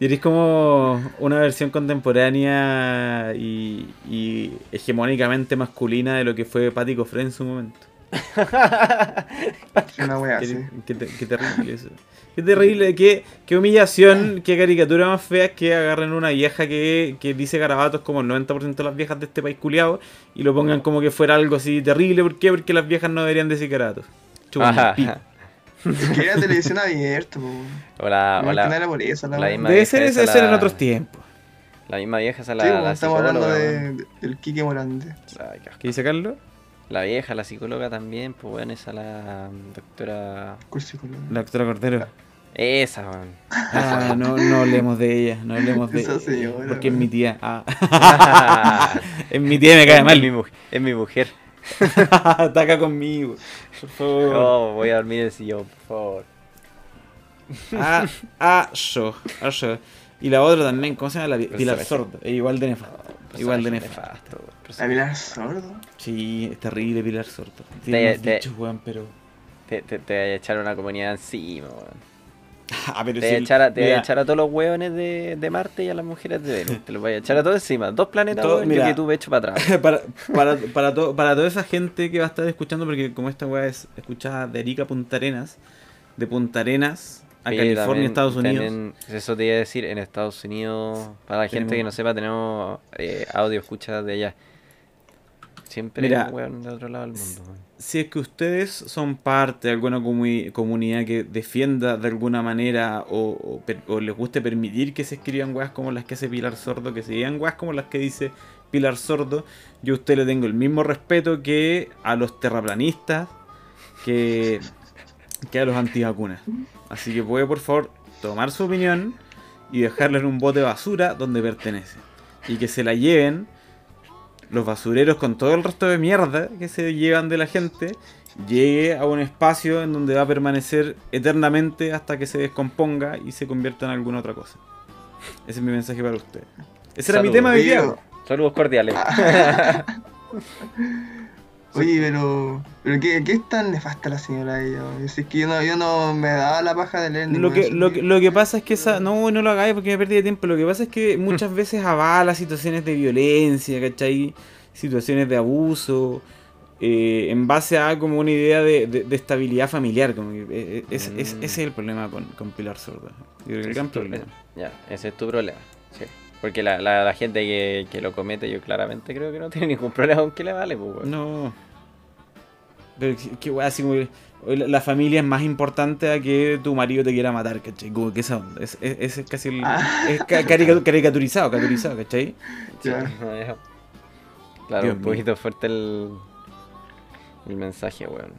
Y eres como una versión contemporánea y, y hegemónicamente masculina de lo que fue Patty Cofre en su momento. <laughs> Una wea así. Qué, qué te- qué terrible eso. Qué terrible, qué, qué humillación, qué caricatura más fea es que agarren una vieja que, que dice garabatos como el 90% de las viejas de este país culiado y lo pongan como que fuera algo así terrible. ¿Por qué? Porque las viejas no deberían decir garabatos. Chupa que era televisión abierta. Hola, hola. era por eso, la la wea. misma Debe ser, esa ese ser en la- otros tiempos. La misma vieja esa la, Sí, la estamos hablando de, del Quique Morande. Ay. ¿Qué dice Carlos? La vieja, la psicóloga también, pues bueno, esa la mm, doctora. Cursicolor. La doctora Cordero. Esa, weón. Ah, no, no hablemos de ella, no hablemos de Esa señora, Porque es mi tía. Ah. <laughs> es mi tía y me cae Es mi, mal. mu- es mi mujer. <laughs> Está acá conmigo. Por favor. No, voy a dormir en el sillón, por favor. Ah, ah, yo, ah, yo. Y la otra también, ¿cómo se llama? La Sordo. Es igual de nefasto. Igual de nefasto. La Pilar Sordo. Sí, es terrible Pilar Sordo. Tiene Te- dichos, weón, pero. Te, te, te voy a echar una comunidad encima, weón. <laughs> Ah, pero Te voy a echar a, te voy a echar a todos los hueones de, de Marte y a las mujeres de Venus. Te los voy a echar a todos encima. Dos planetas, Todo- mira. que tú me echo para atrás. <laughs> para, para, para, to- para toda esa gente que va a estar escuchando, porque como esta weá es escuchada de Arica a Punta Arenas, de Punta Arenas a California, Estados Unidos. eso te iba a decir, en Estados Unidos, para la gente Tenemos- que no sepa, tenemos eh, audio escucha de allá. Siempre Mira. de otro lado del mundo. Si es que ustedes son parte de alguna comuni- comunidad que defienda de alguna manera o, o o les guste permitir que se escriban weas como las que hace Pilar Sordo, que se digan weas como las que dice Pilar Sordo, yo a usted le tengo el mismo respeto que a los terraplanistas, que, que a los antivacunas. Así que puede por favor tomar su opinión y dejarla en un bote de basura donde pertenece. Y que se la lleven los basureros con todo el resto de mierda que se llevan de la gente llegue a un espacio en donde va a permanecer eternamente hasta que se descomponga y se convierta en alguna otra cosa. Ese es mi mensaje para ustedes. Ese era mi tema de hoy día. Saludos cordiales. <laughs> Oye, pero, pero ¿qué, ¿qué es tan nefasta la señora ella? es que yo no, yo no me daba la paja de leer Lo que, lo, que, lo que pasa es que esa. No, no lo hagáis porque me perdí de tiempo. Lo que pasa es que muchas <laughs> veces avala situaciones de violencia, ¿cachai? Situaciones de abuso. eh, en base a como una idea de, de- de estabilidad familiar. Como que, eh, es, es- Mm. ese es el problema con, con Pilar Sordo. Yo creo que el gran problema. Ya, ese es tu problema. Sí. Porque la, la, la gente que, que lo comete, yo claramente creo que no tiene ningún problema con que le vale, pues, weón. No. Pero qué- weá, así como la, la familia es más importante a que tu marido te quiera matar, ¿cachai? Como que esa onda. Es, es, es casi el. Ah. Es ca- carica- caricaturizado, caricaturizado, ¿cachai? Claro, Dios un mío. poquito fuerte el, el mensaje, weón.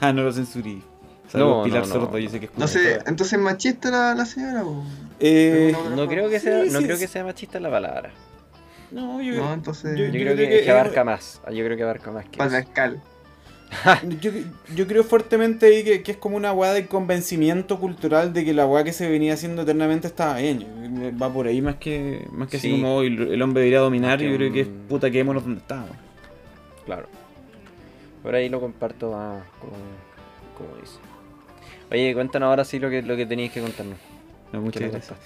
<laughs> no lo censurí. Saludos, No, Pilar no, no. Sordo, yo sé que escucha No sé, entonces machista la, la señora, po. Eh, No, No creo que sea, Sí, no sí, creo sí. que sea machista la palabra. no, yo, No, entonces. yo- Yo, yo creo, creo que, que que abarca es- más. Yo creo que abarca más que patriarcal. <laughs> yo, yo creo fuertemente ahí que, que es como una weá de convencimiento cultural de que la weá que se venía haciendo eternamente estaba bien. Va por ahí más que más que así Sí. como "Oh, el, el hombre debería dominar. Yo creo que es puta quedémonos donde estamos. Claro. Por ahí lo comparto más como, como dice. Oye, cuéntanos ahora sí lo que, lo que teníais que contarnos. No, ¿Qué muchas gracias.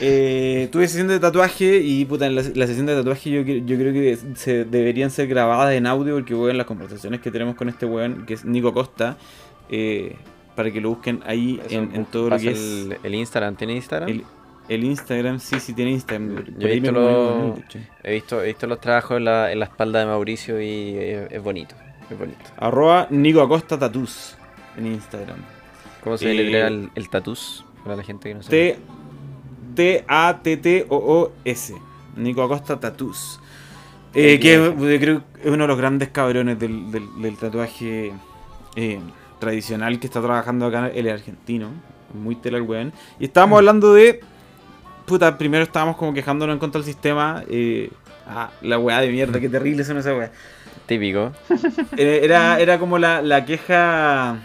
Eh, tuve sesión de tatuaje y puta, en la, la sesión de tatuaje yo, yo creo que se deberían ser grabadas en audio porque weón, las conversaciones que tenemos con este weón, que es Nico Costa, eh, para que lo busquen ahí Eso, en, todo lo que es el, el Instagram. ¿Tiene Instagram? el, el Instagram, sí, sí tiene Instagram. Yo he visto lo-. He visto, he visto los trabajos en la, en la espalda de Mauricio y es, es bonito. Es bonito. Arroba Nico Acosta Tatus en Instagram. ¿Cómo se Eh, le el, el tatús? Para la gente que no sabe. T-A-T-T-O-O-S. Nico Acosta Tatus. Eh, que eh, creo que es uno de los grandes cabrones del, del- del tatuaje eh, tradicional que está trabajando acá. Él es argentino. Muy tela el weón. Y estábamos hablando de. Puta, primero estábamos como quejándonos en contra del sistema. eh, ah, la weá de mierda, qué terrible son esas weas. Típico. Eh, Era, era como la, la queja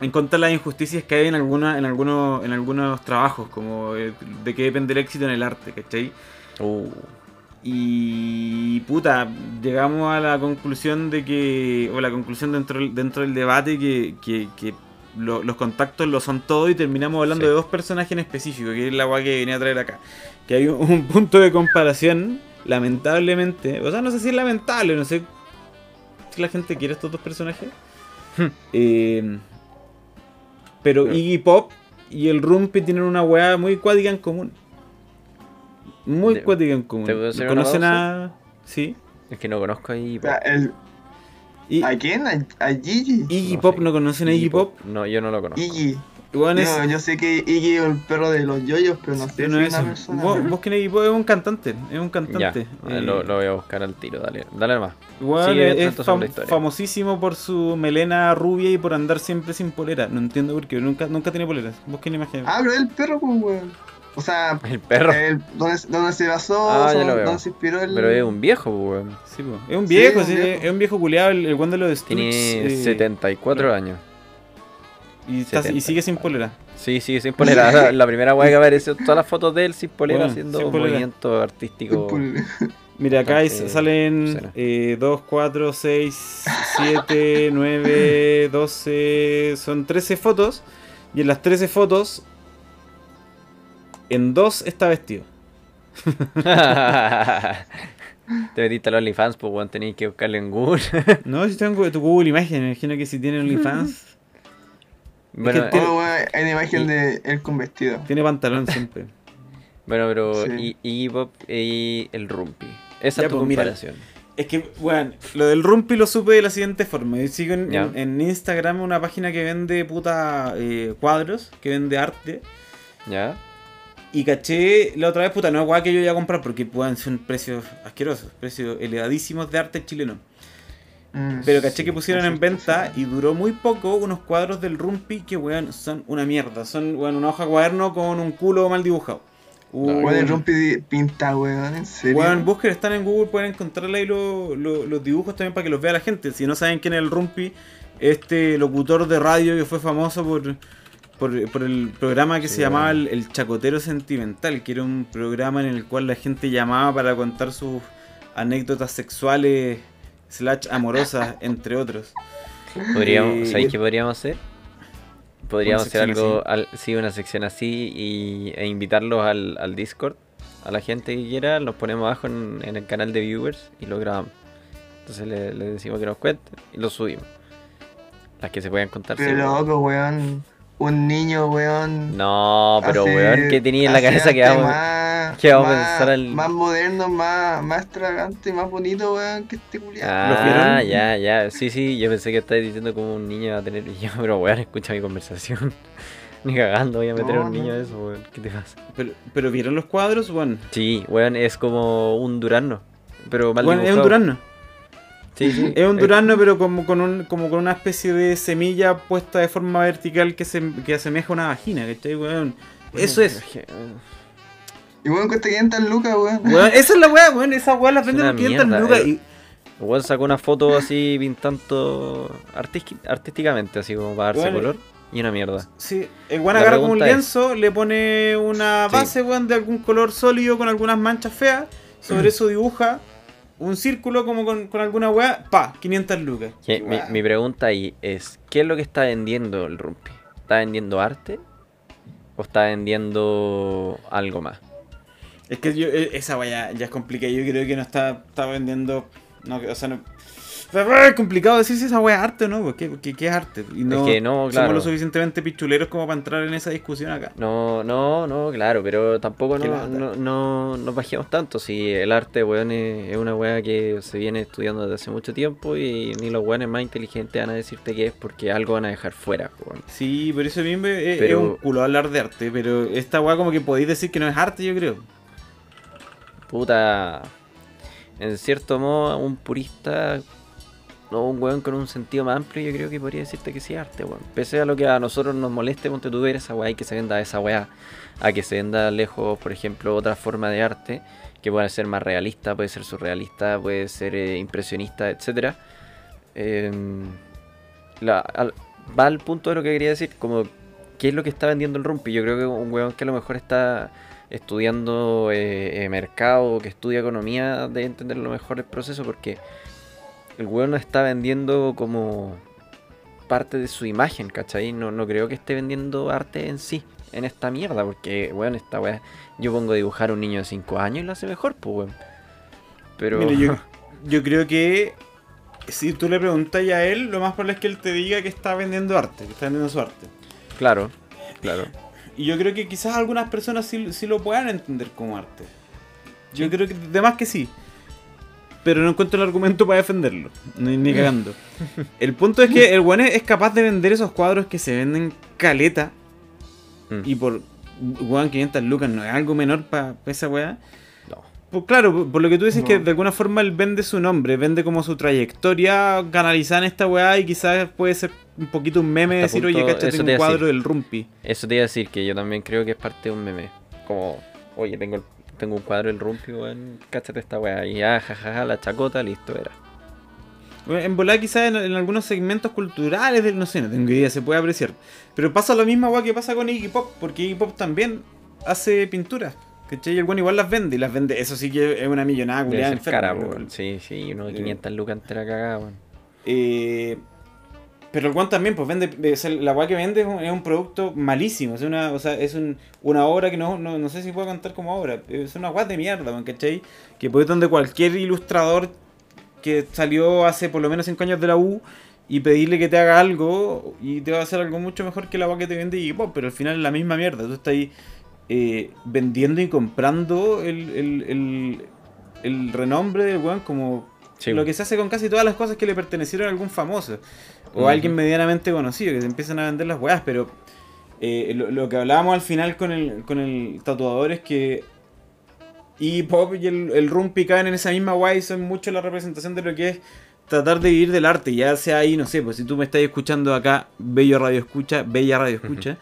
en contra de las injusticias que hay en, alguna, en, algunos, en algunos trabajos, como eh, de qué depende el éxito en el arte, ¿cachai? Uh, Y puta, llegamos a la conclusión de que, o la conclusión dentro, del- dentro del debate que, que- que lo- los contactos lo son todo y terminamos hablando Sí. de dos personajes en específico, que es la guay que venía a traer acá. Que hay un, un punto de comparación, lamentablemente, o sea, no sé si es lamentable, no sé que la gente quiere estos dos personajes. Hmm. Eh, pero Iggy Pop y el Rumpi tienen una weá muy cuática en común. Muy Te- cuática en común. ¿te puedo hacer una ¿Conocen a.? Sí. Es que no conozco ahí. O sea, el- Y, ¿A quién? ¿A, a Gigi? Iggy no Pop. ¿no conocen a Iggy Pop? No, yo no lo conozco. Iggy. Es- Yo, yo sé que Iggy es el perro de los yoyos, pero no sé pero si no es es una eso. persona. Vos, vos que es un cantante. Es un cantante. eh, Eh, lo, lo voy a buscar al tiro, dale, dale más. Sigue es fam- famosísimo por su melena rubia y por andar siempre sin polera. No entiendo por qué, nunca, nunca tiene poleras. Busquen imágenes. Ah, pero es el perro, pues, weón. O sea, <laughs> El perro. el, donde, donde se basó, Ah, ya son- lo veo. donde se inspiró el. Pero es un viejo, pues, weón. Sí. Es un viejo, Sí, sí, un viejo. es un viejo culiado, el, el weón de los Tiene eh, 74 años. Y, está- y 70. sigue sin polera. Sí, sí, sin polera. La, <laughs> la primera weá que apareció, todas las fotos de él sin polera Bueno, haciendo sin polera. movimientos artísticos. Mira, acá Bastante salen obsceno. eh, 2, 4, 6, 7, 9, 12. Son 13 fotos. Y en las 13 fotos, en dos está vestido. <laughs> Te metiste a los OnlyFans, pues weón, tenéis que buscarlo en Google. No, si tengo tu Google Imagen, me imagino que si tiene <laughs> OnlyFans, bueno, que Oh, weón, hay una imagen Y- de él con vestido. tiene pantalón siempre. <laughs> bueno, pero Sí. y, Iggy Pop y el Rumpi. Esa Ya, es tu pues, mira. comparación. Es que, bueno, lo del Rumpi lo supe de la siguiente forma. Yo sigo en, Ya. en- en Instagram una página que vende puta eh, cuadros, que vende arte. ¿Ya? Y caché la otra vez, puta, no es guay que yo iba a comprar porque puedan ser precios asquerosos, precios elevadísimos de arte chileno. Mm. Pero caché Sí, que pusieron en venta y duró muy poco unos cuadros del Rumpi que, weón, son una mierda. Son, weón, una hoja de cuaderno con un culo mal dibujado. Weón, el Rumpi pinta, weón, en serio. Weón, busquen, están en Google, pueden encontrarle ahí lo- lo- los dibujos también para que los vea la gente. Si no saben quién es el Rumpi, este locutor de radio que fue famoso por, por, por el programa que Sí, se llamaba el, El Chacotero Sentimental, que era un programa en el cual la gente llamaba para contar sus anécdotas sexuales slash amorosas, entre otros. Podríamos, Eh, ¿Sabéis qué podríamos hacer? Podríamos hacer algo, al- sí, una sección así y, e invitarlos al, al Discord, a la gente que quiera, los ponemos abajo en, en el canal de viewers y lo grabamos. Entonces le, le decimos que nos cuenten y lo subimos. Las que se puedan contar. Pero seguro. loco, weón. Un niño, weón. No, pero hace- weón, ¿qué tenía en la cabeza que vamos? más, que vamos a pensar al- Más moderno, más, más extravagante, más bonito, weón, que este culiado. ¿Los Ah, ya, ya. Sí, sí, yo pensé que estabas diciendo como un niño va a tener. <laughs> Yo, pero weón, escucha mi conversación. <laughs> Ni cagando voy a meter a un niño no. a eso, weón. ¿Qué te pasa? Pero, pero ¿vieron los cuadros? Bueno, Sí, weón, es como un durazno. Pero mal es un durazno. Sí, sí. Es un eh, durazno, pero como con, un, como con una especie de semilla puesta de forma vertical que, se, que asemeja a una vagina, ¿cachai, weón? Eso es. que, eh, Y weón, cuesta 500 lucas, weón. Weón, esa es la weá, weón. Esa weá la venden por 500 mierda, lucas. eh. Y, El weón sacó una foto así pintando artísticamente, así como para darse color. Y una mierda. sí, el weón agarra como un es- lienzo, le pone una Sí. base, weón, de algún color sólido con algunas manchas feas. Sobre <clears throat> eso dibuja un círculo como con, con alguna weá. Pa, 500 lucas. Que mi, mi pregunta ahí es: ¿qué es lo que está vendiendo el Rumpi? ¿Está vendiendo arte? ¿O está vendiendo algo más? Es que yo, eh, esa weá ya es complicada. Yo creo que no está, está vendiendo. No, o sea, no. Es complicado decir si esa weá es arte o no, porque ¿qué, qué es arte? Y no, que no, somos claro. lo suficientemente pichuleros como para entrar en esa discusión acá. No, no, no, claro, pero tampoco no, no, no, nos bajemos tanto. Si el arte, weón, es, una weá que se viene estudiando desde hace mucho tiempo y ni los weones más inteligentes van a decirte que es porque algo van a dejar fuera, weón. Sí, por eso mismo es, Pero- es un culo hablar de arte, pero esta weá como que podéis decir que no es arte, yo creo. Puta, en cierto modo, un purista o un weón con un sentido más amplio, yo creo que podría decirte que sí arte, weón. Pese a lo que a nosotros nos moleste, ponte tú ver esa weá y que se venda esa weá, a que se venda lejos, por ejemplo, otra forma de arte que puede ser más realista, puede ser surrealista, puede ser eh, impresionista, etcétera. Em, va al punto de lo que quería decir, como qué es lo que está vendiendo el Rumpi. Yo creo que un weón que a lo mejor está estudiando eh, eh, mercado, que estudia economía, debe entender lo mejor el proceso porque el weón no está vendiendo como parte de su imagen, ¿cachai? No, no creo que esté vendiendo arte en sí, en esta mierda, porque, weón, esta weá, yo pongo a dibujar a un niño de 5 años y lo hace mejor, pues, weón. Pero... Mira, yo, <laughs> yo creo que si tú le preguntas a él, lo más probable es que él te diga que está vendiendo arte, que está vendiendo su arte. Claro, claro. Y yo creo que quizás algunas personas sí, sí lo puedan entender como arte. Yo creo que, además que sí. Pero no encuentro el argumento para defenderlo. Ni, ni <laughs> cagando. El punto es que el weón es, capaz de vender esos cuadros que se venden caleta. Mm. Y por weón 500 lucas no es algo menor para esa weá. No. Pues claro, por- lo que tú dices No. que de alguna forma él vende su nombre, vende como su trayectoria canalizada en esta weá y quizás puede ser un poquito un meme Hasta decir, oye, cáchate eso un cuadro decir. del Rumpi. Eso te iba a decir que yo también creo que es parte de un meme. Como, oye, tengo, el- tengo un cuadro del Rumpi, weón, cáchate esta weá. Y ya, jajaja, la chacota, listo, era. Bueno, En volar quizás en, en algunos segmentos culturales, del, no sé, no tengo idea, se puede apreciar. Pero pasa lo mismo weá, que pasa con Iggy Pop, porque Iggy Pop también hace pinturas. ¿Cachai? Y el weón igual las vende, y las vende, eso sí que es una millonada culiada cara, weón. Sí, sí, uno de Eh. 500 lucas entera cagada, weón. Eh, pero el One también, pues vende, o sea, la weá que vende es un, es un producto malísimo, es una, o sea, es un- una obra que no, no, no sé si puedo contar como obra, es una weá de mierda, ¿cachai? Que puede donde cualquier ilustrador que salió hace por lo menos 5 años de la U y pedirle que te haga algo y te va a hacer algo mucho mejor que la weá que te vende Iggy Pop, pero al final es la misma mierda, tú estás ahí eh, vendiendo y comprando el, el, el, el renombre del weón como Sí, lo que se hace con casi todas las cosas que le pertenecieron a algún famoso o alguien medianamente conocido, que se empiezan a vender las weas, pero eh, lo, lo que hablábamos al final con el, con el tatuador es que y Pop y el, el Rumpi caen en esa misma wea y son mucho la representación de lo que es tratar de vivir del arte, ya sea ahí, no sé, pues si tú me estás escuchando acá, Bello Radio Escucha, Bella Radio Escucha,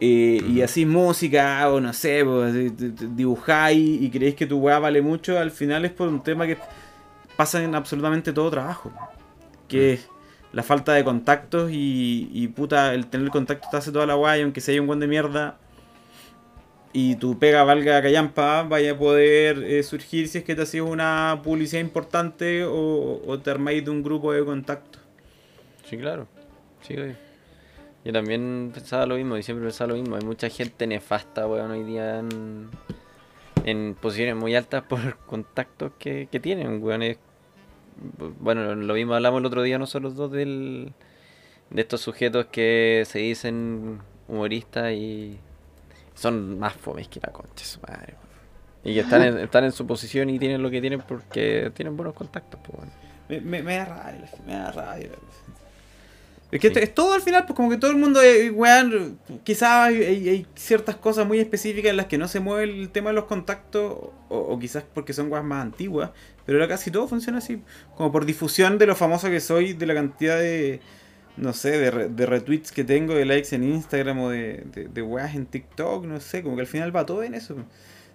eh, y así música, o no sé, pues, t- dibujáis y creéis que tu weá vale mucho, al final es por un tema que pasa en absolutamente todo trabajo. Que es la falta de contactos y, puta, el tener contacto te hace toda la guay, aunque sea un buen de mierda. Y tu pega valga callampa, vaya a poder eh, surgir si es que te haces una publicidad importante o, te armáis de un grupo de contactos. Sí, claro. Sí. Yo también pensaba lo mismo y siempre pensaba lo mismo. Hay mucha gente nefasta, weón, hoy día en, en posiciones muy altas por contactos que, tienen, weón. Bueno, lo mismo hablamos el otro día nosotros dos del, de estos sujetos que se dicen humoristas y son más fomes que la concha su madre. Y que están en, están en su posición y tienen lo que tienen porque tienen buenos contactos, pues. Me, me, me da rabia, me da rabia. Es que Sí. es todo al final, pues como que todo el mundo, eh, weón, quizás hay, hay- hay ciertas cosas muy específicas en las que no se mueve el tema de los contactos, o, o quizás porque son weas más antiguas, pero ahora casi todo funciona así, como por difusión de lo famoso que soy, de la cantidad de, no sé, de, re- de retweets que tengo, de likes en Instagram o de, de, de weas en TikTok, no sé, como que al final va todo en eso.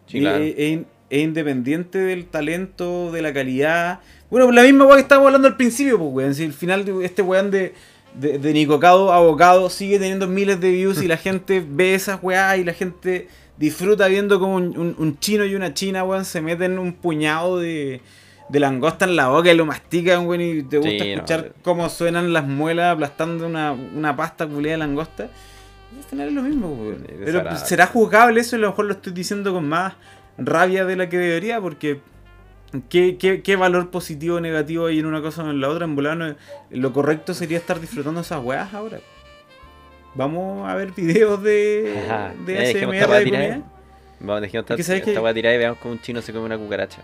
Sí, claro. es, es- es independiente del talento, de la calidad. Bueno, la misma weá que estábamos hablando al principio, pues, weón. Si al final este weón de, de, de Nicocado Abocado sigue teniendo miles de views y la gente ve esas weás y la gente disfruta viendo como un, un- un chino y una china, weón, se meten un puñado de, de langosta en la boca y lo mastican, weón, y te gusta Sí, no, escuchar eh. cómo suenan las muelas aplastando una, una pasta culiada de langosta. Al final es lo mismo, weón. Sí, Pero desagradable. será juzgable eso, a lo mejor lo estoy diciendo con más rabia de la que debería, porque ¿qué, qué, qué valor positivo o negativo hay en una cosa o en la otra? En volar no- lo correcto sería estar disfrutando esas weas ahora. Vamos a ver videos de, Ajá. de Eh, ASMR de comida. Vamos, dejemos esta, esta que- weá tirada y veamos cómo un chino se come una cucaracha.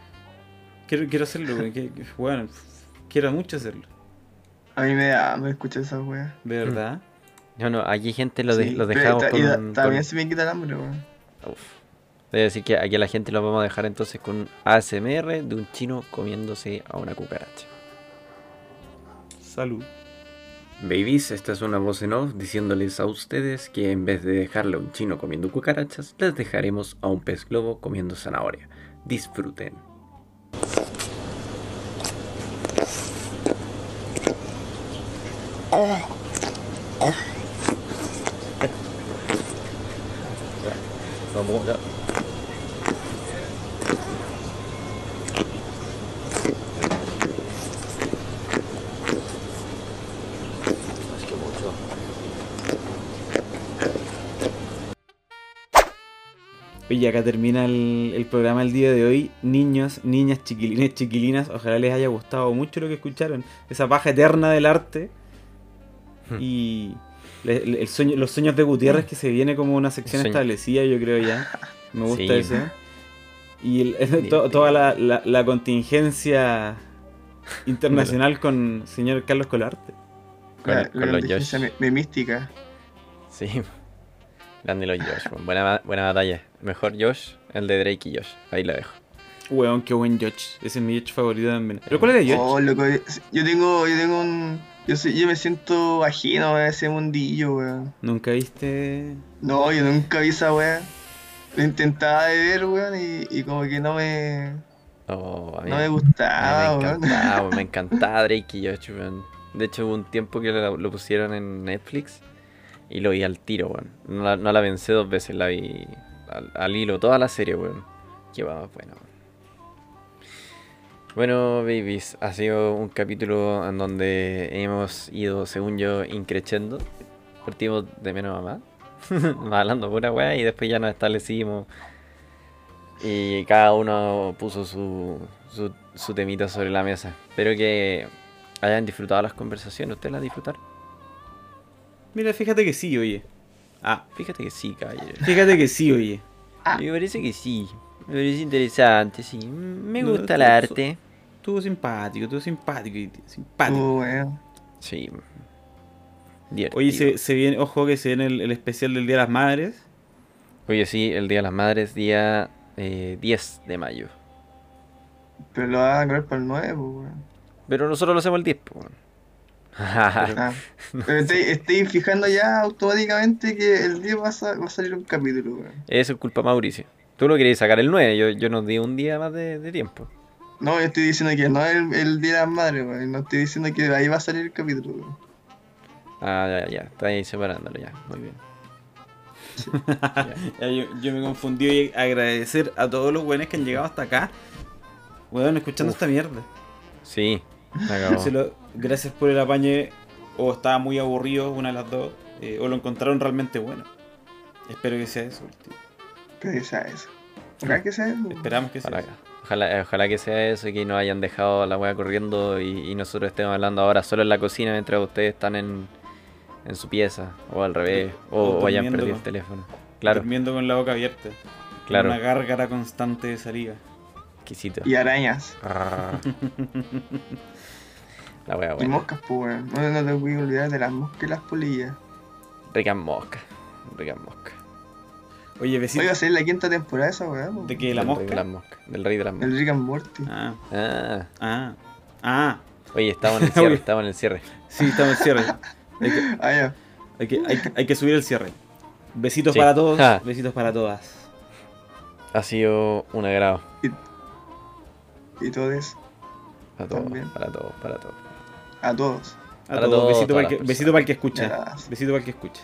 Quiero, quiero hacerlo, que- bueno, quiero mucho hacerlo. A mí me da hambre escuchar esas weas. De verdad. No, no, aquí gente lo, de- Sí, lo dejamos ta- con, y da- un- También con- se me quita el hambre, weón. Uf. Debe decir que aquí a la gente lo vamos a dejar entonces con un ASMR de un chino comiéndose a una cucaracha. Salud. Babies, esta es una voz en off diciéndoles a ustedes que en vez de dejarle a un chino comiendo cucarachas, les dejaremos a un pez globo comiendo zanahoria. Disfruten. <laughs> Vamos ya. Es que mucho. Oye, acá termina el, el programa el día de hoy. Niños, niñas, chiquilines, chiquilinas, ojalá les haya gustado mucho lo que escucharon. Esa paja eterna del arte. Hmm. Y el sueño, los sueños de Gutiérrez que se viene como una sección establecida, yo creo ya. <laughs> Me gusta Sí. eso. Y el- <laughs> to- toda la, la- la contingencia internacional <laughs> con señor Carlos Colarte. Con, La, con la los Josh. me- memística. Sí. Grande los Josh. Buena, buena batalla. Mejor Josh, el de Drake y Josh. Ahí la dejo. Weón, qué buen George. Ese es mi George favorito también. ¿Pero cuál era George? Oh, loco, yo tengo, yo tengo un. Yo, soy- yo me siento ajeno a ese mundillo, weón. ¿Nunca viste No, yo nunca vi esa weá. Lo intentaba de ver, weón, y, y como que no me. Oh, a mí, No me a mí gustaba, me weón. encantaba, weón, me <laughs> encantaba Drake y Josh, weón. De hecho, hubo un tiempo que lo, lo pusieron en Netflix y lo vi al tiro, weón. No la, no la pensé dos veces, la vi al, hilo, toda la serie, weón. Qué va más weón. Bueno, babies, ha sido un capítulo en donde hemos ido, según yo, increciendo. Partimos de menos a <laughs> más. hablando pura weá y después ya nos establecimos. Y cada uno puso su, su, su temita sobre la mesa. Espero que hayan disfrutado las conversaciones. ¿Ustedes las disfrutaron? Mira, fíjate que sí, oye. Ah, Fíjate que sí, caballero. fíjate que sí, oye. Ah. Me parece que sí. Me parece interesante, sí. Me No, gusta el arte. Estuvo simpático, estuvo simpático, y- simpático. Oh, weón. Sí. Divertido. Oye, se, se viene, ojo que se viene el, el especial del Día de las Madres. Oye, sí, el Día de las Madres, día eh, 10 de mayo. Pero lo van a correr para el 9, pues, weón. Pero nosotros lo hacemos el 10, po, weón. Ah. <laughs> Pero estoy, estoy fijando ya automáticamente que el 10 va a, sa- va a salir un capítulo, weón. Eso es culpa Mauricio. Tú lo querías sacar el 9, yo, yo nos di un día más de, de tiempo. No, yo estoy diciendo que no es el, el día de las madres, weón. No estoy diciendo que ahí va a salir el capítulo, weón. Ah, ya, ya, está ahí separándolo ya, muy bien. <laughs> Ya, yo, yo me confundí y agradecer a todos los buenos que han llegado hasta acá. Weón, escuchando Uf. esta mierda. Sí, lo- gracias por el apañe. O estaba muy aburrido, una de las dos. eh, o lo encontraron realmente bueno. Espero que sea eso. tío. Que sea eso. Ojalá que sea eso. Esperamos que sea Ojalá, eso. ojalá, ojalá que sea eso y que no hayan dejado la wea corriendo y, y nosotros estemos hablando ahora solo en la cocina mientras ustedes están en, en su pieza o al revés o, O o hayan perdido el teléfono. Claro, Durmiendo con la boca abierta. Claro. Una gárgara constante de saliva. exquisito. Y arañas. Ah. <laughs> la wea Y moscas, pues, weón. No, no te voy a olvidar de las moscas y las polillas. Rica mosca. Rica mosca. Oye, vecino. Hoy va a ser la quinta temporada esa, weón. ¿De qué? ¿La Del rey de mosca? las moscas. Del rey de las moscas. El Rick and Morty. Ah, Ah. ah, ah. Oye, estamos en el <laughs> cierre, estamos en el cierre. Sí, estamos en cierre. Hay que, Ah, ya. hay que, hay que- hay que subir el cierre. Besitos Sí. para todos, Ja. besitos para todas. Ha sido un agrado. Y todo eso. Para todos, También. para todos, para todos. A todos. A todos, todos, besito, para el que, besito para el que escucha. Ya. Besito para el que escucha.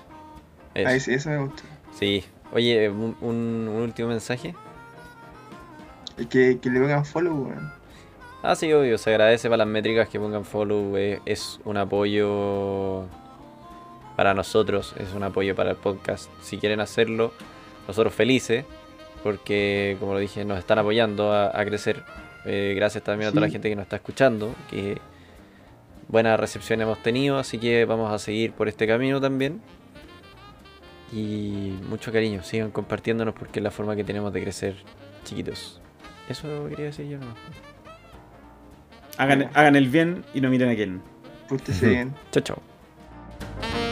Eso. Ahí sí, eso me gusta. Sí. Oye, un, un- un último mensaje. Y Que, que le pongan follow, weón. Ah, sí, obvio, se agradece para las métricas que pongan follow. eh, es un apoyo para nosotros, es un apoyo para el podcast. Si quieren hacerlo, nosotros felices, porque como lo dije, nos están apoyando a, a crecer. Eh, gracias también a toda la gente que nos está escuchando, que buena recepción hemos tenido, así que vamos a seguir por este camino también. Y mucho cariño, sigan compartiéndonos porque es la forma que tenemos de crecer, chiquitos. Eso quería decir yo, ¿no? Hagan, hagan el bien y no miren a quién. Pórtese bien. Chao, chao.